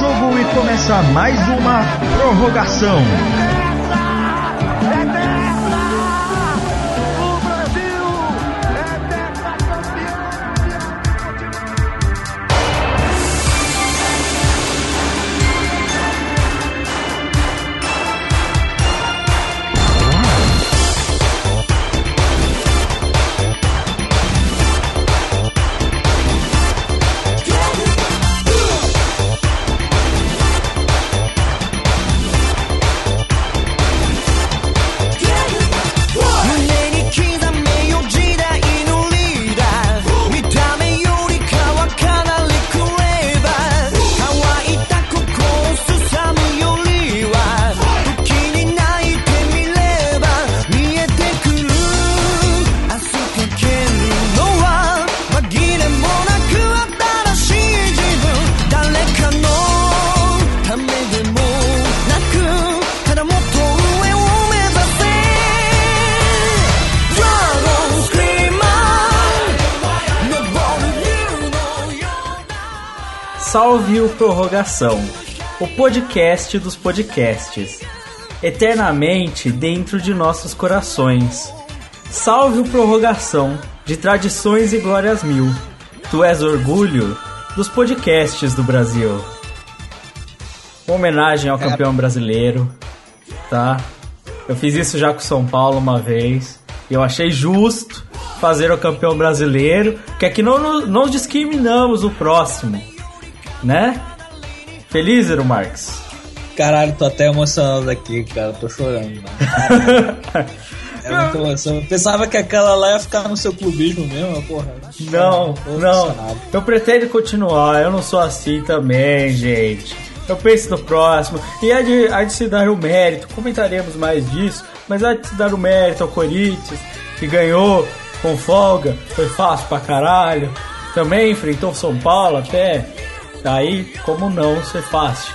jogo e começa mais uma prorrogação. O Prorrogação, o podcast dos podcasts, eternamente dentro de nossos corações. Salve o Prorrogação, de tradições e glórias mil. Tu és orgulho dos podcasts do Brasil. Uma homenagem ao campeão brasileiro, tá? Eu fiz isso já com São Paulo uma vez. E eu achei justo fazer o campeão brasileiro, que aqui não, não discriminamos o próximo né? Feliz, Zero Marx? Caralho, tô até emocionado aqui, cara. Tô chorando, É muita emoção. Pensava que aquela lá ia ficar no seu clubismo mesmo, porra. Não, não. Eu pretendo continuar. Eu não sou assim também, gente. Eu penso no próximo. E há de, há de se dar o mérito. Comentaremos mais disso. Mas há de se dar o mérito ao Corinthians, que ganhou com folga. Foi fácil pra caralho. Também enfrentou São Paulo até. Aí, como não ser fácil?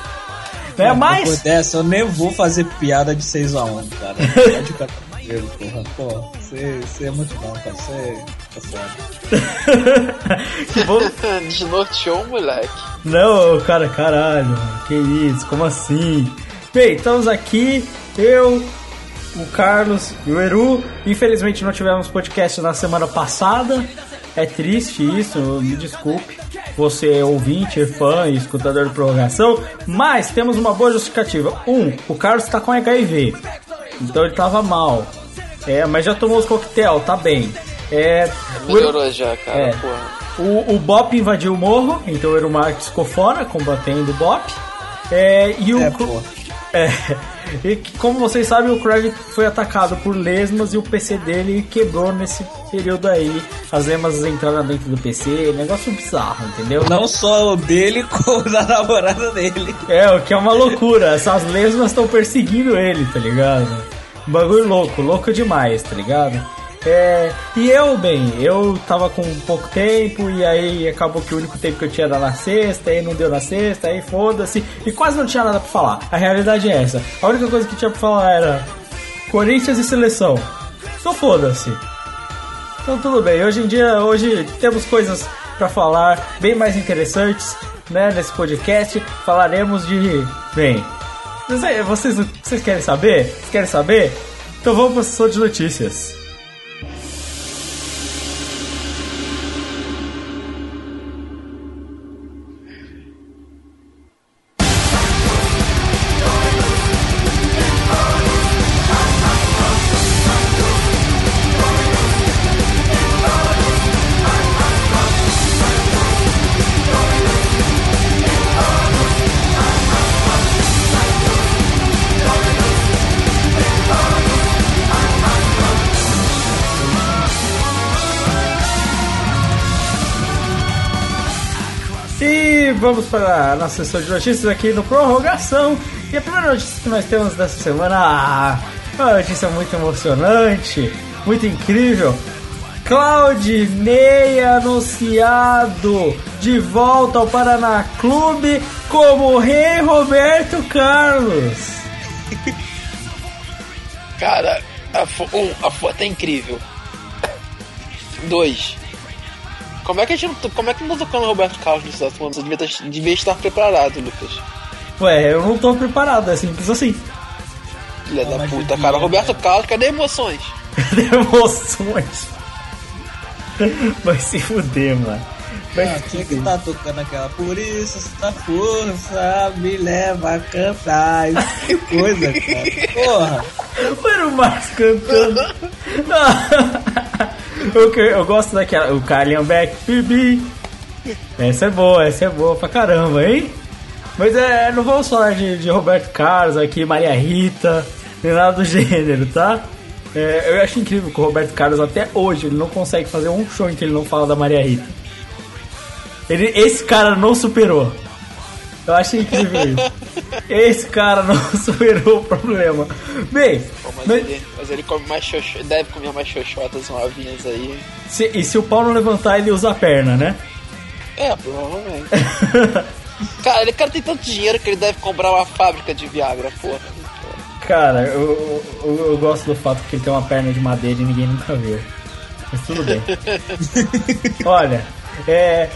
Né? Mas. Depois dessa, eu nem vou fazer piada de 6x1, cara. Pode ficar tranquilo, porra. Pô, você é muito bom, cara. Você é foda. que bom. Desnorteou, moleque. Não, cara, caralho. Que isso, como assim? Bem, estamos aqui, eu, o Carlos e o Eru. Infelizmente não tivemos podcast na semana passada. É triste isso, me desculpe. Você é ouvinte, fã e escutador de prorrogação, mas temos uma boa justificativa. Um, o Carlos está com HIV, então ele tava mal. É, mas já tomou os coquetel, tá bem. É, Melhorou já, cara, é, O, o Bop invadiu o morro, então o Eru Marques ficou fora, combatendo o Bop. É, e o. É, e como vocês sabem, o Craig foi atacado por lesmas e o PC dele quebrou nesse período aí. As lesmas entraram dentro do PC, negócio bizarro, entendeu? Não só o dele, como da namorada dele. É, o que é uma loucura. Essas lesmas estão perseguindo ele, tá ligado? Bagulho louco, louco demais, tá ligado? É, e eu, bem, eu tava com pouco tempo e aí acabou que o único tempo que eu tinha era na sexta, aí não deu na sexta, aí foda-se, e quase não tinha nada pra falar. A realidade é essa. A única coisa que tinha pra falar era Corinthians e seleção. Então foda-se. Então tudo bem, hoje em dia, hoje temos coisas para falar bem mais interessantes, né, nesse podcast. Falaremos de, bem, vocês, vocês querem saber? Vocês querem saber? Então vamos para a de notícias. Para a nossa sessão de notícias aqui no Prorrogação. E a primeira notícia que nós temos dessa semana é uma notícia muito emocionante, muito incrível. Claudinei anunciado de volta ao Paraná Clube como Rei Roberto Carlos. Cara, a, um, a foto é incrível. Dois, Como é que a gente não, como é que não tá tocando Roberto Carlos nesse assunto? Você devia, tá- devia estar preparado, Lucas. Ué, eu não tô preparado, é simples assim. Filha Ah, da puta, cara. Roberto Carlos, cadê emoções? Emoções. Vai se fuder, mano. Vai Ah, que estar tocando aquela Por isso essa força me leva a cantar Que coisa, cara Porra Mano, o Marcos cantando. eu, que- eu gosto daquela. O Carlinhos Beck, Bibi. Essa é boa, essa é boa pra caramba, hein? Mas é, não vamos falar de, de Roberto Carlos aqui, Maria Rita, nem nada do gênero, tá? É, eu acho incrível que o Roberto Carlos até hoje ele não consegue fazer um show em que ele não fala da Maria Rita. Ele, esse cara não superou. Eu acho incrível isso. Esse cara não superou o problema. Bem, Pô, mas, mas- ele, mas ele come mais xoxo, deve comer mais xoxotas novinhas aí. se- e se o pau não levantar, ele usa a perna, né? É, provavelmente. cara, ele cara tem tanto dinheiro que ele deve comprar uma fábrica de Viagra, porra. Cara, eu, eu, eu gosto do fato que ele tem uma perna de madeira e ninguém nunca viu. Mas tudo bem. Olha, é,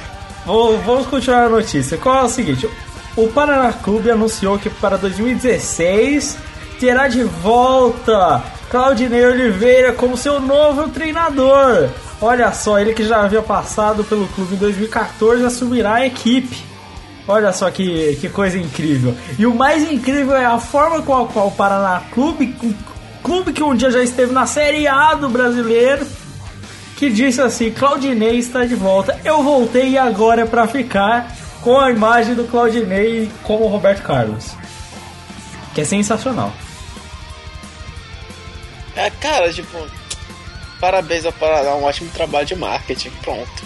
vamos continuar a notícia. Qual é o seguinte? O Paraná Clube anunciou que para 2016 terá de volta Claudinei Oliveira como seu novo treinador. Olha só, ele que já havia passado pelo clube em 2014 assumirá a equipe. Olha só que, que coisa incrível. E o mais incrível é a forma com a qual o Paraná Clube, clube que um dia já esteve na Série A do brasileiro, que disse assim: Claudinei está de volta. Eu voltei e agora é pra ficar com a imagem do Claudinei como o Roberto Carlos. Que é sensacional. É, cara, tipo, parabéns ao Paraná, um ótimo trabalho de marketing, pronto.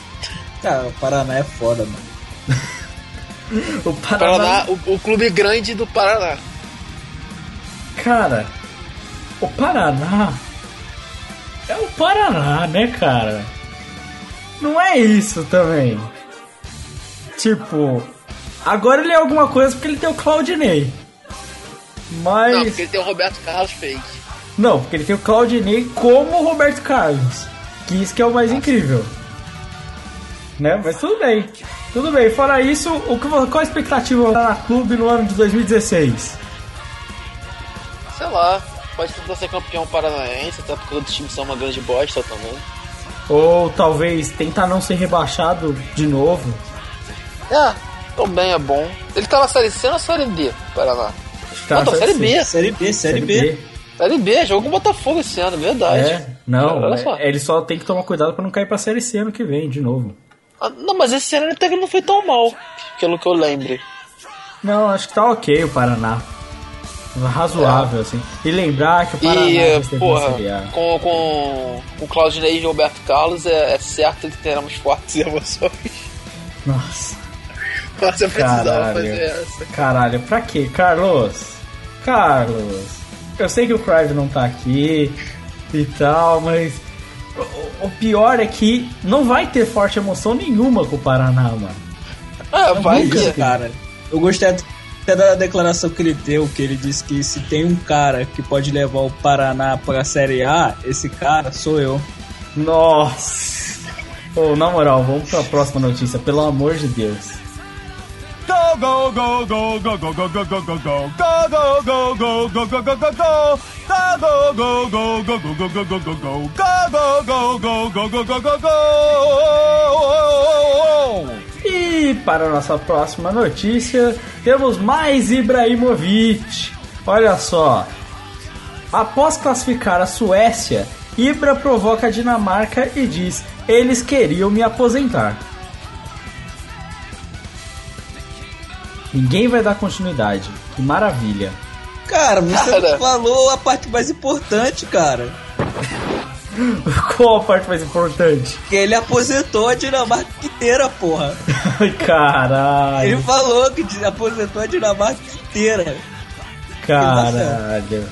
Cara, o Paraná é foda, mano O Paraná, o, o clube grande do Paraná. Cara, o Paraná é o Paraná, né, cara? Não é isso também. Tipo, agora ele é alguma coisa porque ele tem o Claudinei. Mas. Não, porque ele tem o Roberto Carlos fake. Não, porque ele tem o Claudinei como o Roberto Carlos. Que isso que é o mais incrível. Né? Mas tudo bem. Tudo bem. Fora isso, o que, qual a expectativa na clube no ano de 2016? Sei lá, pode tentar ser campeão paranaense, até porque os times são uma grande bosta também. Ou talvez tentar não ser rebaixado de novo? É, também é bom. Ele tá na série C ou na série D, Paraná? Tá não, tá na série C. B. Série B, Série B Série B, jogou com o Botafogo esse ano, verdade. É, não, Olha só. é- ele só tem que tomar cuidado pra não cair pra série C ano que vem, de novo. Ah, não, mas esse ano até que não foi tão mal, pelo que eu lembre. Não, acho que tá ok o Paraná. Razoável, assim. E lembrar que o Paraná E, esteve na porra, com, com, com o Claudinei e Roberto Carlos, é, é certo que teremos fortes emoções. Nossa, Mas eu precisava Caralho. fazer essa. caralho, pra quê? Carlos, Carlos, eu sei que o Crive não tá aqui e tal, mas o, pior é que não vai ter forte emoção nenhuma com o Paraná, mano. Ah, vai cara. Eu gostei até da declaração que ele deu, que ele disse que se tem um cara que pode levar o Paraná pra Série A, esse cara sou eu. Nossa! Ô, na moral, vamos pra próxima notícia, pelo amor de Deus. Go, go, go, go, go, go, go, go, go, go, go. Go, go, go, go, go, go, go, go, go. Go, go, go, go, go, go, go, go, go, go. Go, go, go, go, go, go, go, go, go. E para nossa próxima notícia, temos mais Ibrahimovic. Olha só. Após classificar a Suécia, Ibra provoca a Dinamarca e diz: Eles queriam me aposentar. Ninguém vai dar continuidade. Que maravilha. Cara, você Cara. falou a parte mais importante, cara. Qual a parte mais importante? Que ele aposentou a Dinamarca inteira, porra. Ai, caralho. Ele falou que de- aposentou a Dinamarca inteira. Caralho.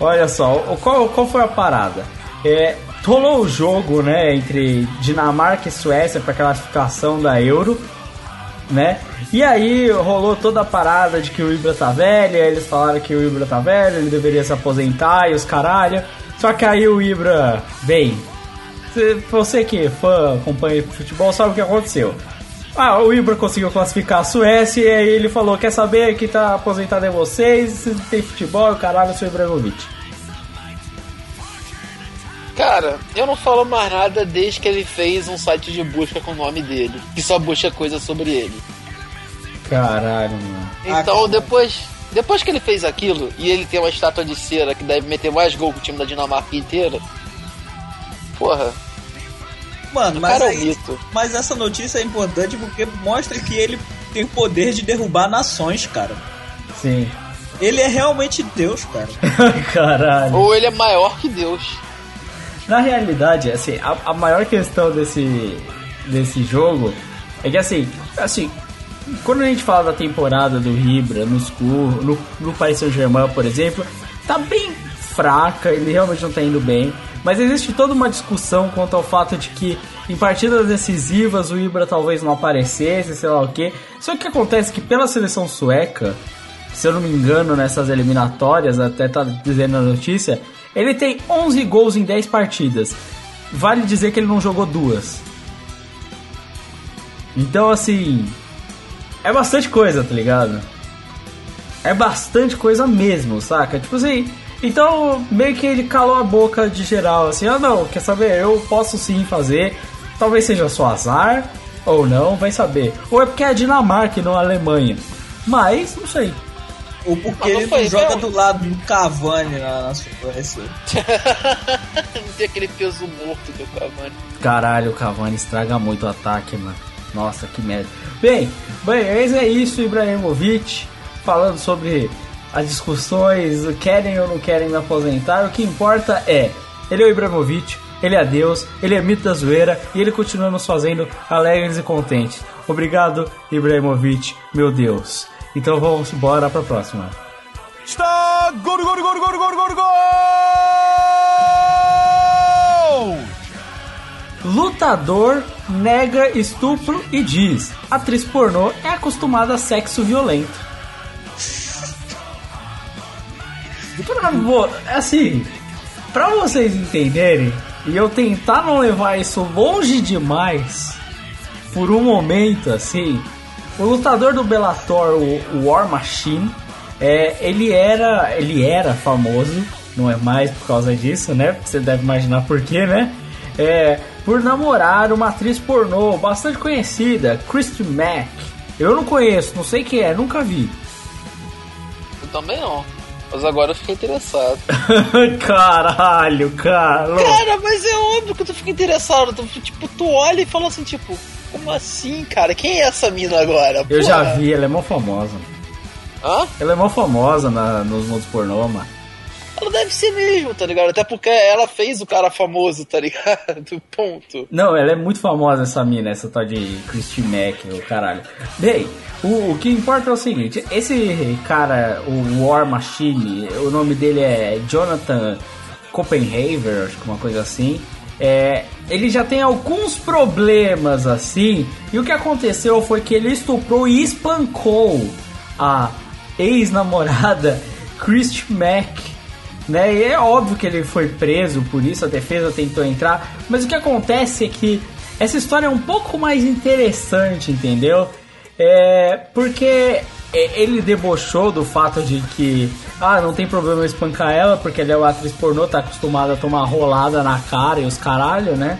Olha só, o- qual, qual foi a parada? É, rolou o jogo, né, entre Dinamarca e Suécia para classificação da Euro, né? E aí rolou toda a parada de que o Ibra tá velho, eles falaram que o Ibra tá velho, ele deveria se aposentar e os caralho. Só que aí o Ibra, bem, Você- que é fã, acompanha futebol, sabe o que aconteceu. Ah, o Ibra conseguiu classificar a Suécia e aí ele falou: Quer saber que tá aposentado é vocês, tem futebol, caralho, eu sou Ibrahimovic. Cara, eu não falo mais nada desde que ele fez um site de busca com o nome dele, que só busca coisa sobre ele. Caralho, mano. Então depois, depois que ele fez aquilo e ele tem uma estátua de cera que deve meter mais gol que o time da Dinamarca inteira. Porra, Mano, mas, cara é um aí- mito. mas essa notícia é importante porque mostra que ele tem o poder de derrubar nações, cara. Sim. Ele é realmente Deus, cara. Caralho. Ou ele é maior que Deus. Na realidade, assim, a, a maior questão desse, desse jogo é que assim, assim, quando a gente fala da temporada do Ribra no School, no, no Paris Saint-Germain, por exemplo, tá bem fraca, ele realmente não tá indo bem. Mas existe toda uma discussão quanto ao fato de que em partidas decisivas o Ibra talvez não aparecesse, sei lá o que. Só que acontece é que pela seleção sueca, se eu não me engano, nessas eliminatórias, até tá dizendo na notícia, ele tem 11 gols em 10 partidas. Vale dizer que ele não jogou duas. Então, assim, é bastante coisa, tá ligado? É bastante coisa mesmo, saca? Tipo assim, então meio que ele calou a boca de geral, assim, ah não, quer saber, eu posso sim fazer, talvez seja só azar, ou não, vai saber. Ou é porque é a Dinamarca e não a Alemanha. Mas, não sei. Ou porque ele não joga não. do lado do Cavani na, na Suécia. Não tem aquele peso morto do Cavani. Caralho, o Cavani estraga muito o ataque, mano. Nossa, que merda. Bem, bem, mas é isso, Ibrahimovic, falando sobre as discussões, querem ou não querem me aposentar, o que importa é, ele é o Ibrahimovic, ele é Deus, ele é mito da zoeira e ele continua nos fazendo alegres e contentes. Obrigado, Ibrahimovic, meu Deus. Então vamos embora pra próxima. Está gol, gol, gol, gol, gol, gol, gol! Lutador nega estupro e diz: atriz pornô é acostumada a sexo violento. Vo- Assim, pra vocês entenderem e eu tentar não levar isso longe demais, por um momento assim, o lutador do Bellator, o War Machine, é, ele era ele era famoso, não é mais por causa disso, né? Você deve imaginar por quê, né? É, por namorar uma atriz pornô bastante conhecida, Christy Mack. Eu não conheço, não sei quem é, nunca vi. Eu também não. Mas agora eu fiquei interessado. Caralho, Carlos. Cara, mas é óbvio que tu fica interessado. Tu, tipo, tu olha e fala assim, tipo, como assim, cara? Quem é essa mina agora? Eu já vi, ela é mó famosa. Hã? Ela é mó famosa na, nos mundos pornô, mano. Ela deve ser mesmo, tá ligado? Até porque ela fez o cara famoso, tá ligado? Ponto. Não, ela é muito famosa essa mina, essa tal de Christy Mack, o caralho. Bem, o, o que importa é o seguinte, esse cara, o War Machine, o nome dele é Jonathan Copenhaver, acho que uma coisa assim. É, ele já tem alguns problemas assim, e o que aconteceu foi que ele estuprou e espancou a ex-namorada Christy Mack né? E é óbvio que ele foi preso por isso, a defesa tentou entrar, mas o que acontece é que essa história é um pouco mais interessante, entendeu? É porque ele debochou do fato de que ah, não tem problema espancar ela porque ela é uma atriz pornô, tá acostumada a tomar rolada na cara e os caralho, né?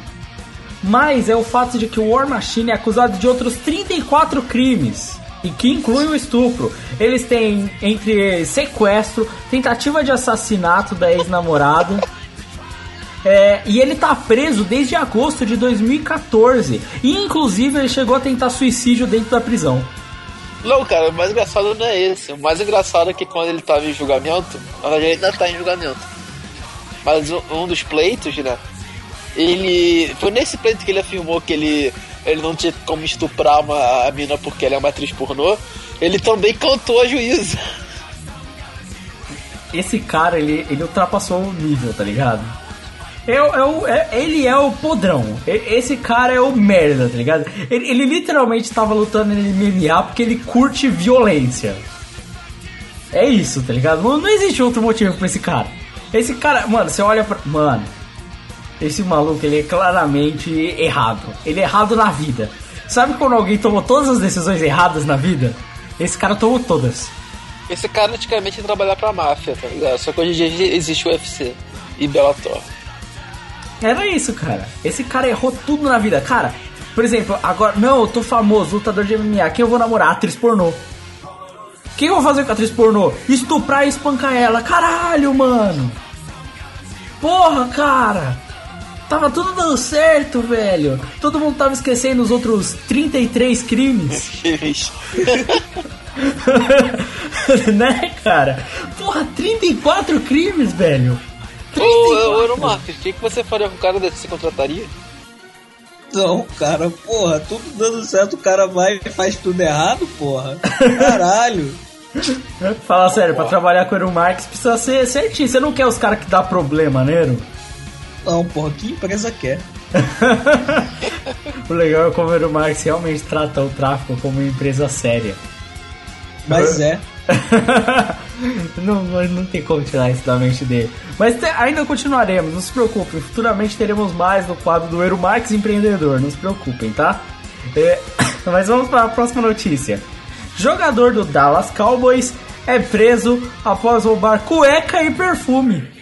Mas é o fato de que o War Machine é acusado de outros 34 crimes. E que incluem o estupro. Eles têm entre sequestro, tentativa de assassinato da ex-namorada. É, e ele tá preso desde agosto de 2014. E inclusive ele chegou a tentar suicídio dentro da prisão. Não, cara, o mais engraçado não é esse. O mais engraçado é que quando ele tava em julgamento, na verdade ele ainda tá em julgamento. Mas um, um dos pleitos, né? Ele. Foi nesse pleito que ele afirmou que ele, ele não tinha como estuprar uma, a mina porque ela é uma atriz pornô. Ele também cantou a juíza. Esse cara, ele, ele ultrapassou o nível, tá ligado? É, é é- ele é o podrão. Esse cara é o merda, tá ligado? Ele, ele literalmente tava lutando em MMA porque ele curte violência. É isso, tá ligado? Não, não existe outro motivo pra esse cara. Esse cara, mano, você olha pra. Mano. esse maluco, ele é claramente errado. Ele é errado na vida. Sabe quando alguém tomou todas as decisões erradas na vida? Esse cara tomou todas. Esse cara antigamente ia trabalhar pra máfia, tá ligado? Só que hoje em dia existe o UFC e Bellator. Era isso, cara. Esse cara errou tudo na vida. Cara, por exemplo, agora, não, eu tô famoso, lutador de MMA, quem eu vou namorar? Atriz pornô. O que eu vou fazer com a atriz pornô? Estuprar e espancar ela. Caralho, mano. Porra, cara. Tava tudo dando certo, velho. Todo mundo tava esquecendo os outros 33 crimes. né, cara? Porra, 34 crimes, velho. Ô, ô, ô, Marcos, o que, que você faria com um cara desse? Você contrataria? Não, cara, porra, tudo dando certo, o cara vai e faz tudo errado, porra. Caralho. Fala sério, pra trabalhar com o Eero Marx precisa ser certinho. Você não quer os caras que dá problema, Nero? Não, porra, que empresa quer? o legal é como o Eero Marx realmente trata o tráfico como uma empresa séria. Mas é. não, não tem como tirar isso da mente dele. Mas te, ainda continuaremos, não se preocupem. Futuramente teremos mais no quadro do Eero Marx Empreendedor, não se preocupem, tá? É, mas vamos para a próxima notícia. Jogador do Dallas Cowboys é preso após roubar cueca e perfume.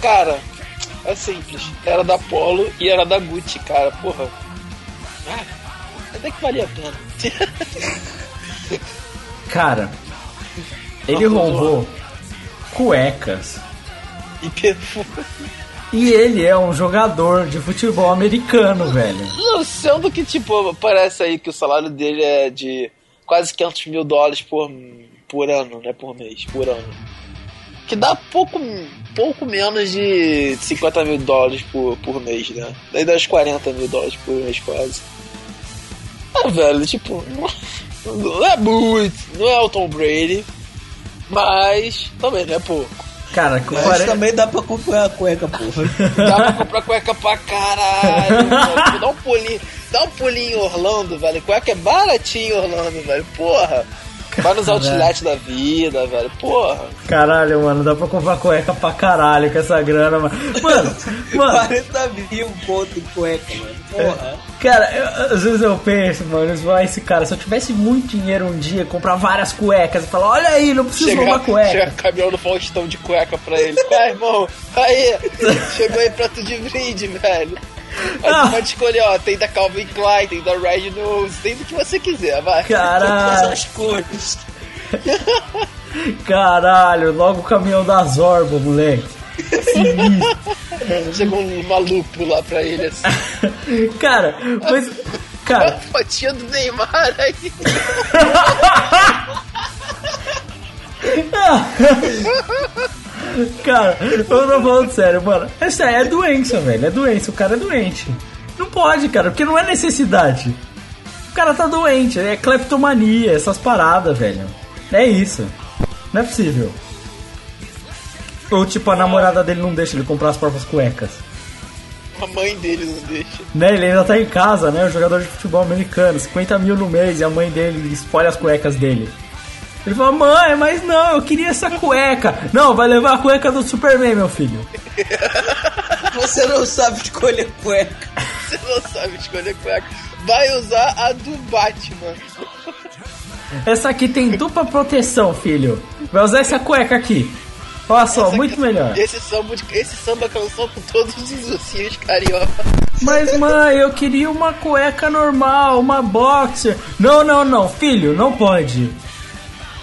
Cara, é simples. Era da Polo e era da Gucci, cara. Porra. Ah, até que valia a pena. cara, ele roubou cuecas e perfume. E ele é um jogador de futebol americano, velho. Não, sendo que, tipo, parece aí que o salário dele é de quase 500 mil dólares por, por ano, né? Por mês, por ano. Que dá pouco, pouco menos de 50 mil dólares por, por mês, né? Daí dá uns 40 mil dólares por mês, quase. Ah, velho, tipo, não é muito, não é o Tom Brady, mas também não é pouco. Cara, com Mas 40... também dá pra comprar cueca, porra. Dá pra comprar cueca pra caralho. Dá um pulinho, dá um pulinho em Orlando, velho. Cueca é baratinho em Orlando, velho. Porra. Vai nos outlets da vida, velho. Porra. Caralho, mano, dá pra comprar cueca pra caralho com essa grana, mano. Mano, mano. 40 mil ponto em cueca, mano. Porra. Cara, eu, às vezes eu penso, mano, vai esse cara, se eu tivesse muito dinheiro um dia, comprar várias cuecas e falar, olha aí, não preciso chega, roubar cueca. Chega caminhão do Faustão de cueca pra ele. Vai, irmão, aí, chegou aí prato de brinde, velho. Aí tu pode escolher, ó, tem da Calvin Klein, tem da Red Nose, tem do que você quiser, vai. Todas Caralho, as cores. caralho, logo o caminhão da Zorba, moleque. Chegou um maluco lá pra ele, assim. Cara, mas. Cara, Fotinha do Neymar aí. Cara, eu tô falando sério, mano. Essa é doença, velho. É doença, o cara é doente. Não pode, cara, porque não é necessidade. O cara tá doente, é cleptomania, essas paradas, velho. É isso. Não é possível. Ou tipo, a namorada dele não deixa ele comprar as próprias cuecas. A mãe dele não deixa. Né, ele ainda tá em casa, né? O jogador de futebol americano, 50 mil no mês e a mãe dele espolha as cuecas dele. Ele fala, mãe, mas não, eu queria essa cueca. Não, vai levar a cueca do Superman, meu filho. Você não sabe escolher cueca. Você não sabe escolher cueca. Vai usar a do Batman. Essa aqui tem dupla proteção, filho. Vai usar essa cueca aqui. Olha só, Essa muito melhor. Esse samba, esse samba canção com todos os ursinhos carioca. Mas mãe, eu queria uma cueca normal, uma boxer. Não, não, não, filho, não pode.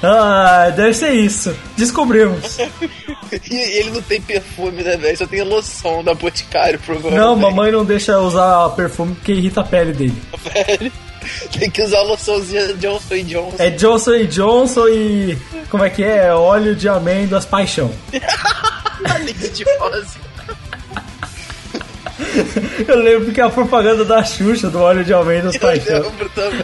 Ah, deve ser isso. Descobrimos. E ele não tem perfume, né, velho? Só tem loção da Boticário, provavelmente. Não, mamãe não deixa usar perfume porque irrita a pele dele. velho. Tem que usar a loçãozinha Johnson Johnson. É Johnson e Johnson e. Como é que é? Óleo de amêndoas paixão. De. Eu lembro que é a propaganda da Xuxa do óleo de amêndoas Eu paixão. lembro também.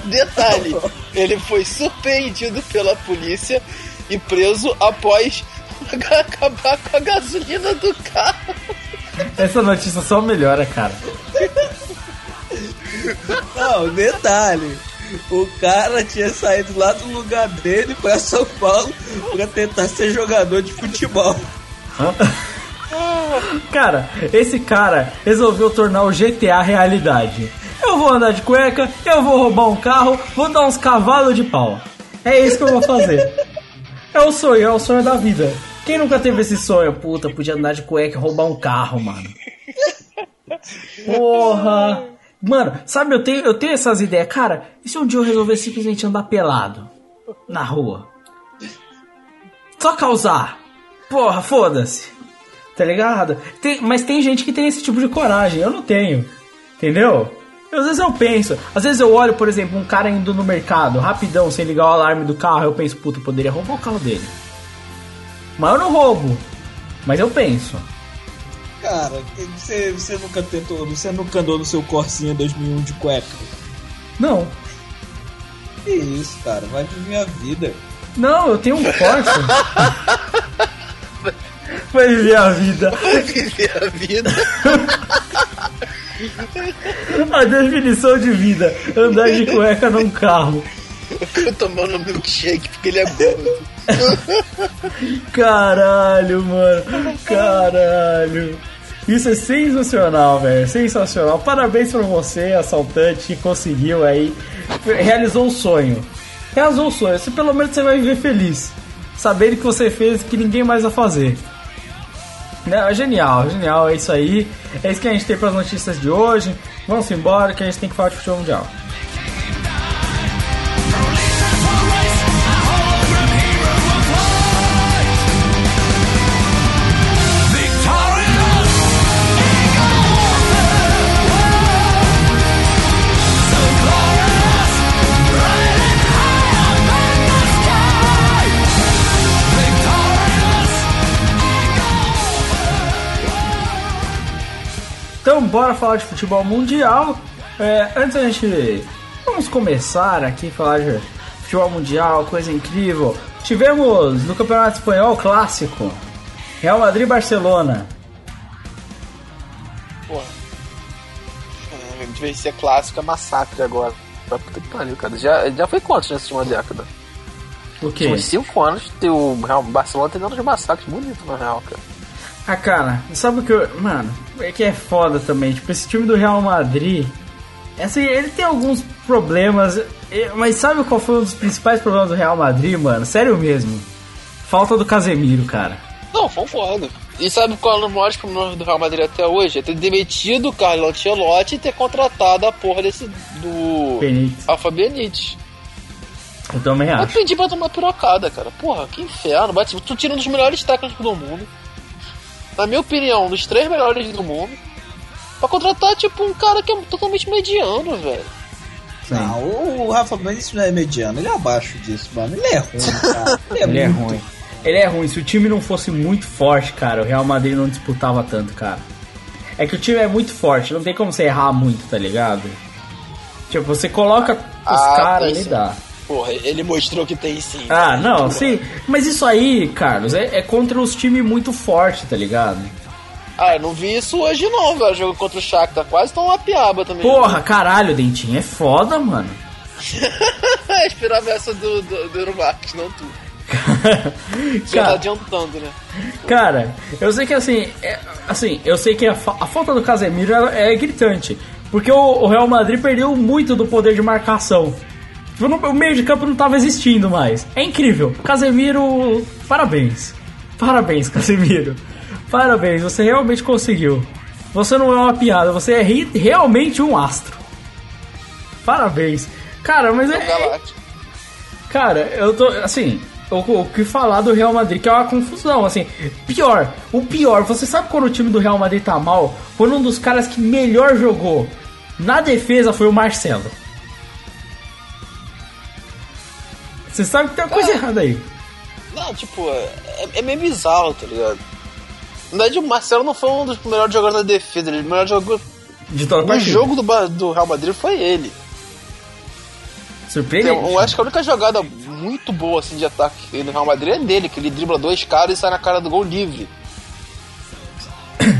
Detalhe, ele foi surpreendido pela polícia e preso após acabar com a gasolina do carro. Essa notícia só melhora, cara. Não, detalhe. O cara tinha saído lá do lugar dele pra São Paulo pra tentar ser jogador de futebol. Cara, esse cara resolveu tornar o GTA realidade. Eu vou andar de cueca, eu vou roubar um carro, vou dar uns cavalos de pau. É isso que eu vou fazer. É o sonho, é o sonho da vida. Quem nunca teve esse sonho? Puta, podia andar de cueca e roubar um carro, mano. Porra! Mano, sabe, eu tenho, eu tenho essas ideias. Cara, e se um dia eu resolver simplesmente andar pelado? Na rua? Só causar. Porra, foda-se. Tá ligado? Tem- mas tem gente que tem esse tipo de coragem. Eu não tenho. Entendeu? Às vezes eu penso, às vezes eu olho, por exemplo, um cara indo no mercado, rapidão, sem ligar o alarme do carro, eu penso, puta, eu poderia roubar o carro dele. Mas eu não roubo. Mas eu penso. Cara, você, você nunca tentou, você nunca andou no seu Corsinha 2001 de cueca? Não. Que isso, cara, vai viver a vida. Não, eu tenho um Corsa. Vai viver a vida. Viver a vida. A definição de vida. Andar de cueca num carro. Tomando milkshake porque ele é gordo. Caralho, mano. Caralho. Isso é sensacional, velho. Sensacional. Parabéns pra você, assaltante, que conseguiu aí. Realizou o sonho. Realizou o sonho. Você, pelo menos você vai viver feliz. Sabendo que você fez que ninguém mais vai fazer. Não, é genial, genial, é isso aí. É isso que a gente tem para as notícias de hoje. Vamos embora que a gente tem que falar de futebol mundial. Bora falar de futebol mundial. É, antes a gente. Vamos começar aqui falar de futebol mundial, coisa incrível. Tivemos no Campeonato Espanhol clássico Real Madrid e Barcelona. Pô. É, de vez ser clássico é massacre agora. Puta que pariu, cara. Já, já foi quantos nessa última década? O quê? Uns 5 anos o Real Barcelona tem dando uns massacres bonitos na Real, cara. Ah, cara, sabe o que eu. Mano, é que é foda também. Tipo, esse time do Real Madrid. Assim, ele tem alguns problemas. Mas sabe qual foi um dos principais problemas do Real Madrid, mano? Sério mesmo. Falta do Casemiro, cara. Não, concordo. E sabe qual é o maior problema do Real Madrid até hoje? É ter demitido o Carlo Ancelotti e ter contratado a porra desse. do. Benítez. Alfa Benítez. Eu também Eu acho. pedi pra tomar pirocada, cara. Porra, que inferno. Bate- Tu tira um dos melhores técnicos do mundo. Na minha opinião, um dos três melhores do mundo. Pra contratar, tipo, um cara que é totalmente mediano, velho. Não, o Rafa Benítez não é mediano, ele é abaixo disso, mano. Ele é ruim, cara. Ele é, Ele é ruim. Ele é ruim. Se o time não fosse muito forte, cara, o Real Madrid não disputava tanto, cara. É que o time é muito forte, não tem como você errar muito, tá ligado? Tipo, você coloca os Ah, caras e sim. dá. Porra, ele mostrou que tem sim. Ah, não, sim. Mas isso aí, Carlos, é, é contra os times muito fortes, tá ligado? Ah, eu não vi isso hoje não, velho. Jogo contra o Shakhtar quase tão uma piaba também. Porra, caralho, Dentinho, é foda, mano. Esperava essa do, do, do Euromarket, não tu. Já tá cara, adiantando, né? cara, eu sei que assim, é- assim, eu sei que a, fa- a falta do Casemiro é, é gritante. Porque o, o Real Madrid perdeu muito do poder de marcação. Tipo, O meio de campo não tava existindo mais. É incrível. Casemiro, parabéns. Parabéns, Casemiro. Parabéns, você realmente conseguiu. Você não é uma piada, você é realmente um astro. Parabéns. Cara, mas É é. Cara, eu tô. Assim, o, o que falar do Real Madrid, que é uma confusão, assim. Pior, o pior, você sabe quando o time do Real Madrid tá mal? Quando um dos caras que melhor jogou na defesa foi o Marcelo. Você sabe que tem uma coisa Ah. errada aí. Não, tipo, é, é meio bizarro, tá ligado? Na verdade, o Marcelo não foi um dos melhores jogadores da defesa, ele o melhor jogador De toda partida. jogo do, do Real Madrid foi ele. Surpreendente. Eu acho que a única jogada muito boa assim, de ataque no Real Madrid é dele, que ele dribla dois caras e sai na cara do gol livre.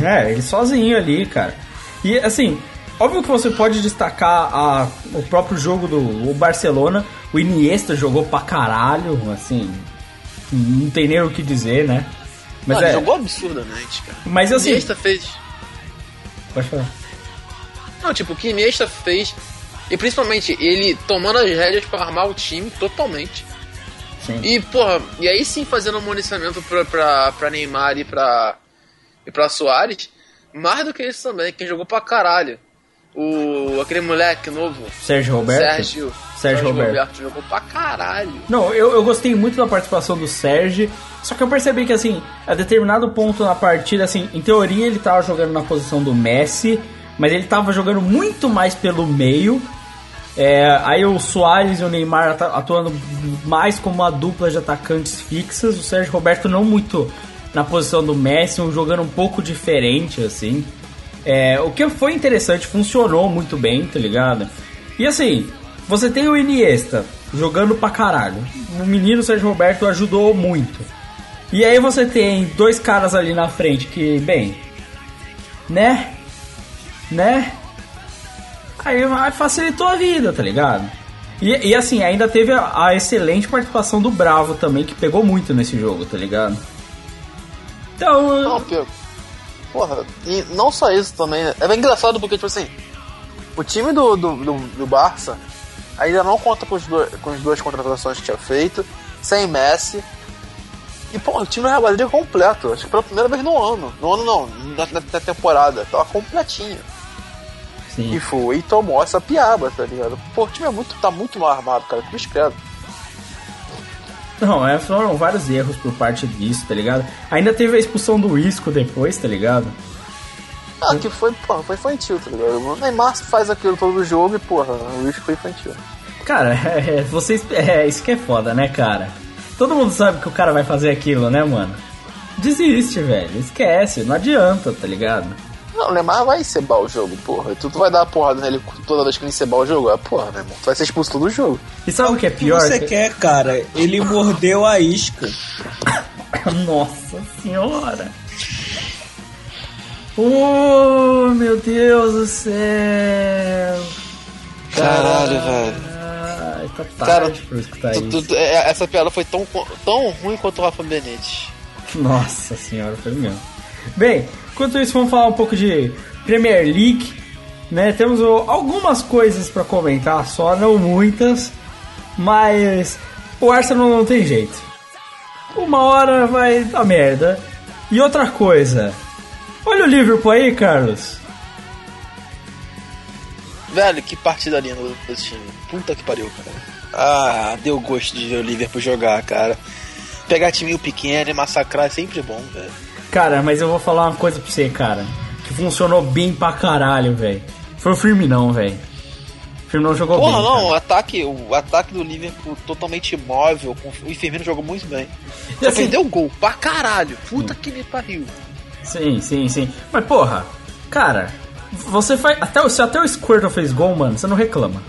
É, ele sozinho ali, cara. E assim, óbvio que você pode destacar a, o próprio jogo do o Barcelona. O Iniesta jogou pra caralho, assim. Não tem nem o que dizer, né? Mas Mano, é. ele jogou absurdamente, cara. Mas O assim. Iniesta fez. Pode falar. Não, tipo, o que Iniesta fez. E principalmente ele tomando as rédeas pra armar o time totalmente. Sim. E, porra, e aí sim fazendo um municiamento pra, pra, pra Neymar e pra, e pra Soares. Mais do que isso também, quem jogou pra caralho. O, aquele moleque novo, Sérgio Roberto. Sérgio. Sérgio Roberto. jogou pra caralho. Não, eu, eu gostei muito da participação do Sérgio. Só que eu percebi que, assim, a determinado ponto na partida, assim, em teoria ele tava jogando na posição do Messi, mas ele tava jogando muito mais pelo meio. É, aí o Soares e o Neymar atu- atuando mais como uma dupla de atacantes fixas. O Sérgio Roberto não muito na posição do Messi, um jogando um pouco diferente, assim. É, o que foi interessante, funcionou muito bem, tá ligado? E assim, você tem o Iniesta jogando pra caralho. O menino Sérgio Roberto ajudou muito. E aí você tem dois caras ali na frente que, bem, né? Né? Aí facilitou a vida, tá ligado? E, e assim, ainda teve a, a excelente participação do Bravo também, que pegou muito nesse jogo, tá ligado? Então. Porra, e não só isso também. né? É bem engraçado porque, tipo assim, o time do, do, do, do Barça ainda não conta com, os dois, com as duas contratações que tinha feito, sem Messi. E, pô, o time do Real Madrid é completo. Acho que pela primeira vez no ano. No ano não, na, na, na temporada. Tava completinho. sim. E foi e tomou essa piaba, tá ligado? Pô, o time é muito, tá muito mal armado, cara. Que credo. Não, é, foram vários erros por parte disso, tá ligado? Ainda teve a expulsão do Isco depois, tá ligado? Ah, que foi, porra, foi infantil, tá ligado? O Neymar faz aquilo todo jogo e, porra, o Luiz foi infantil. Cara, é, vocês, é isso que é foda, né, cara? Todo mundo sabe que o cara vai fazer aquilo, né, mano? Desiste, velho. Esquece, não adianta, tá ligado? Não, o Neymar vai encebar o jogo, porra. Tu, tu vai dar uma porrada nele toda vez que ele encebar o jogo? Ah, porra, meu irmão. Tu vai ser expulso todo o jogo. E sabe o que é O que pior? você quer, cara? Ele mordeu a isca. Nossa senhora! Oh, meu Deus do céu! Caralho, velho. Ai, tá Cara, pra escutar Tu- isso. tu- tu- é, essa piada foi tão, tão ruim quanto o Rafa Benítez. Nossa senhora, foi mesmo. Bem, enquanto isso, vamos falar um pouco de Premier League. Né? Temos algumas coisas pra comentar, só não muitas, mas o Arsenal não tem jeito. Uma hora vai dar merda. E outra coisa, olha o Liverpool aí, Carlos. Velho, que partida linda desse time. Puta que pariu, cara. Ah, deu gosto de ver o Liverpool jogar, cara. Pegar timinho pequeno e massacrar é sempre bom, velho. Cara, mas eu vou falar uma coisa pra você, cara, que funcionou bem pra caralho, velho. Foi o Firminão, velho. O Firminão jogou Porra, bem. não, cara. o ataque, o ataque do Liverpool totalmente imóvel, o Firmino jogou muito bem. E Só assim- perdeu o gol, pra caralho. Puta que me pariu. Sim, sim, sim. Mas porra, cara, você faz. Até, o- se até o Squirtle fez gol, mano, você não reclama.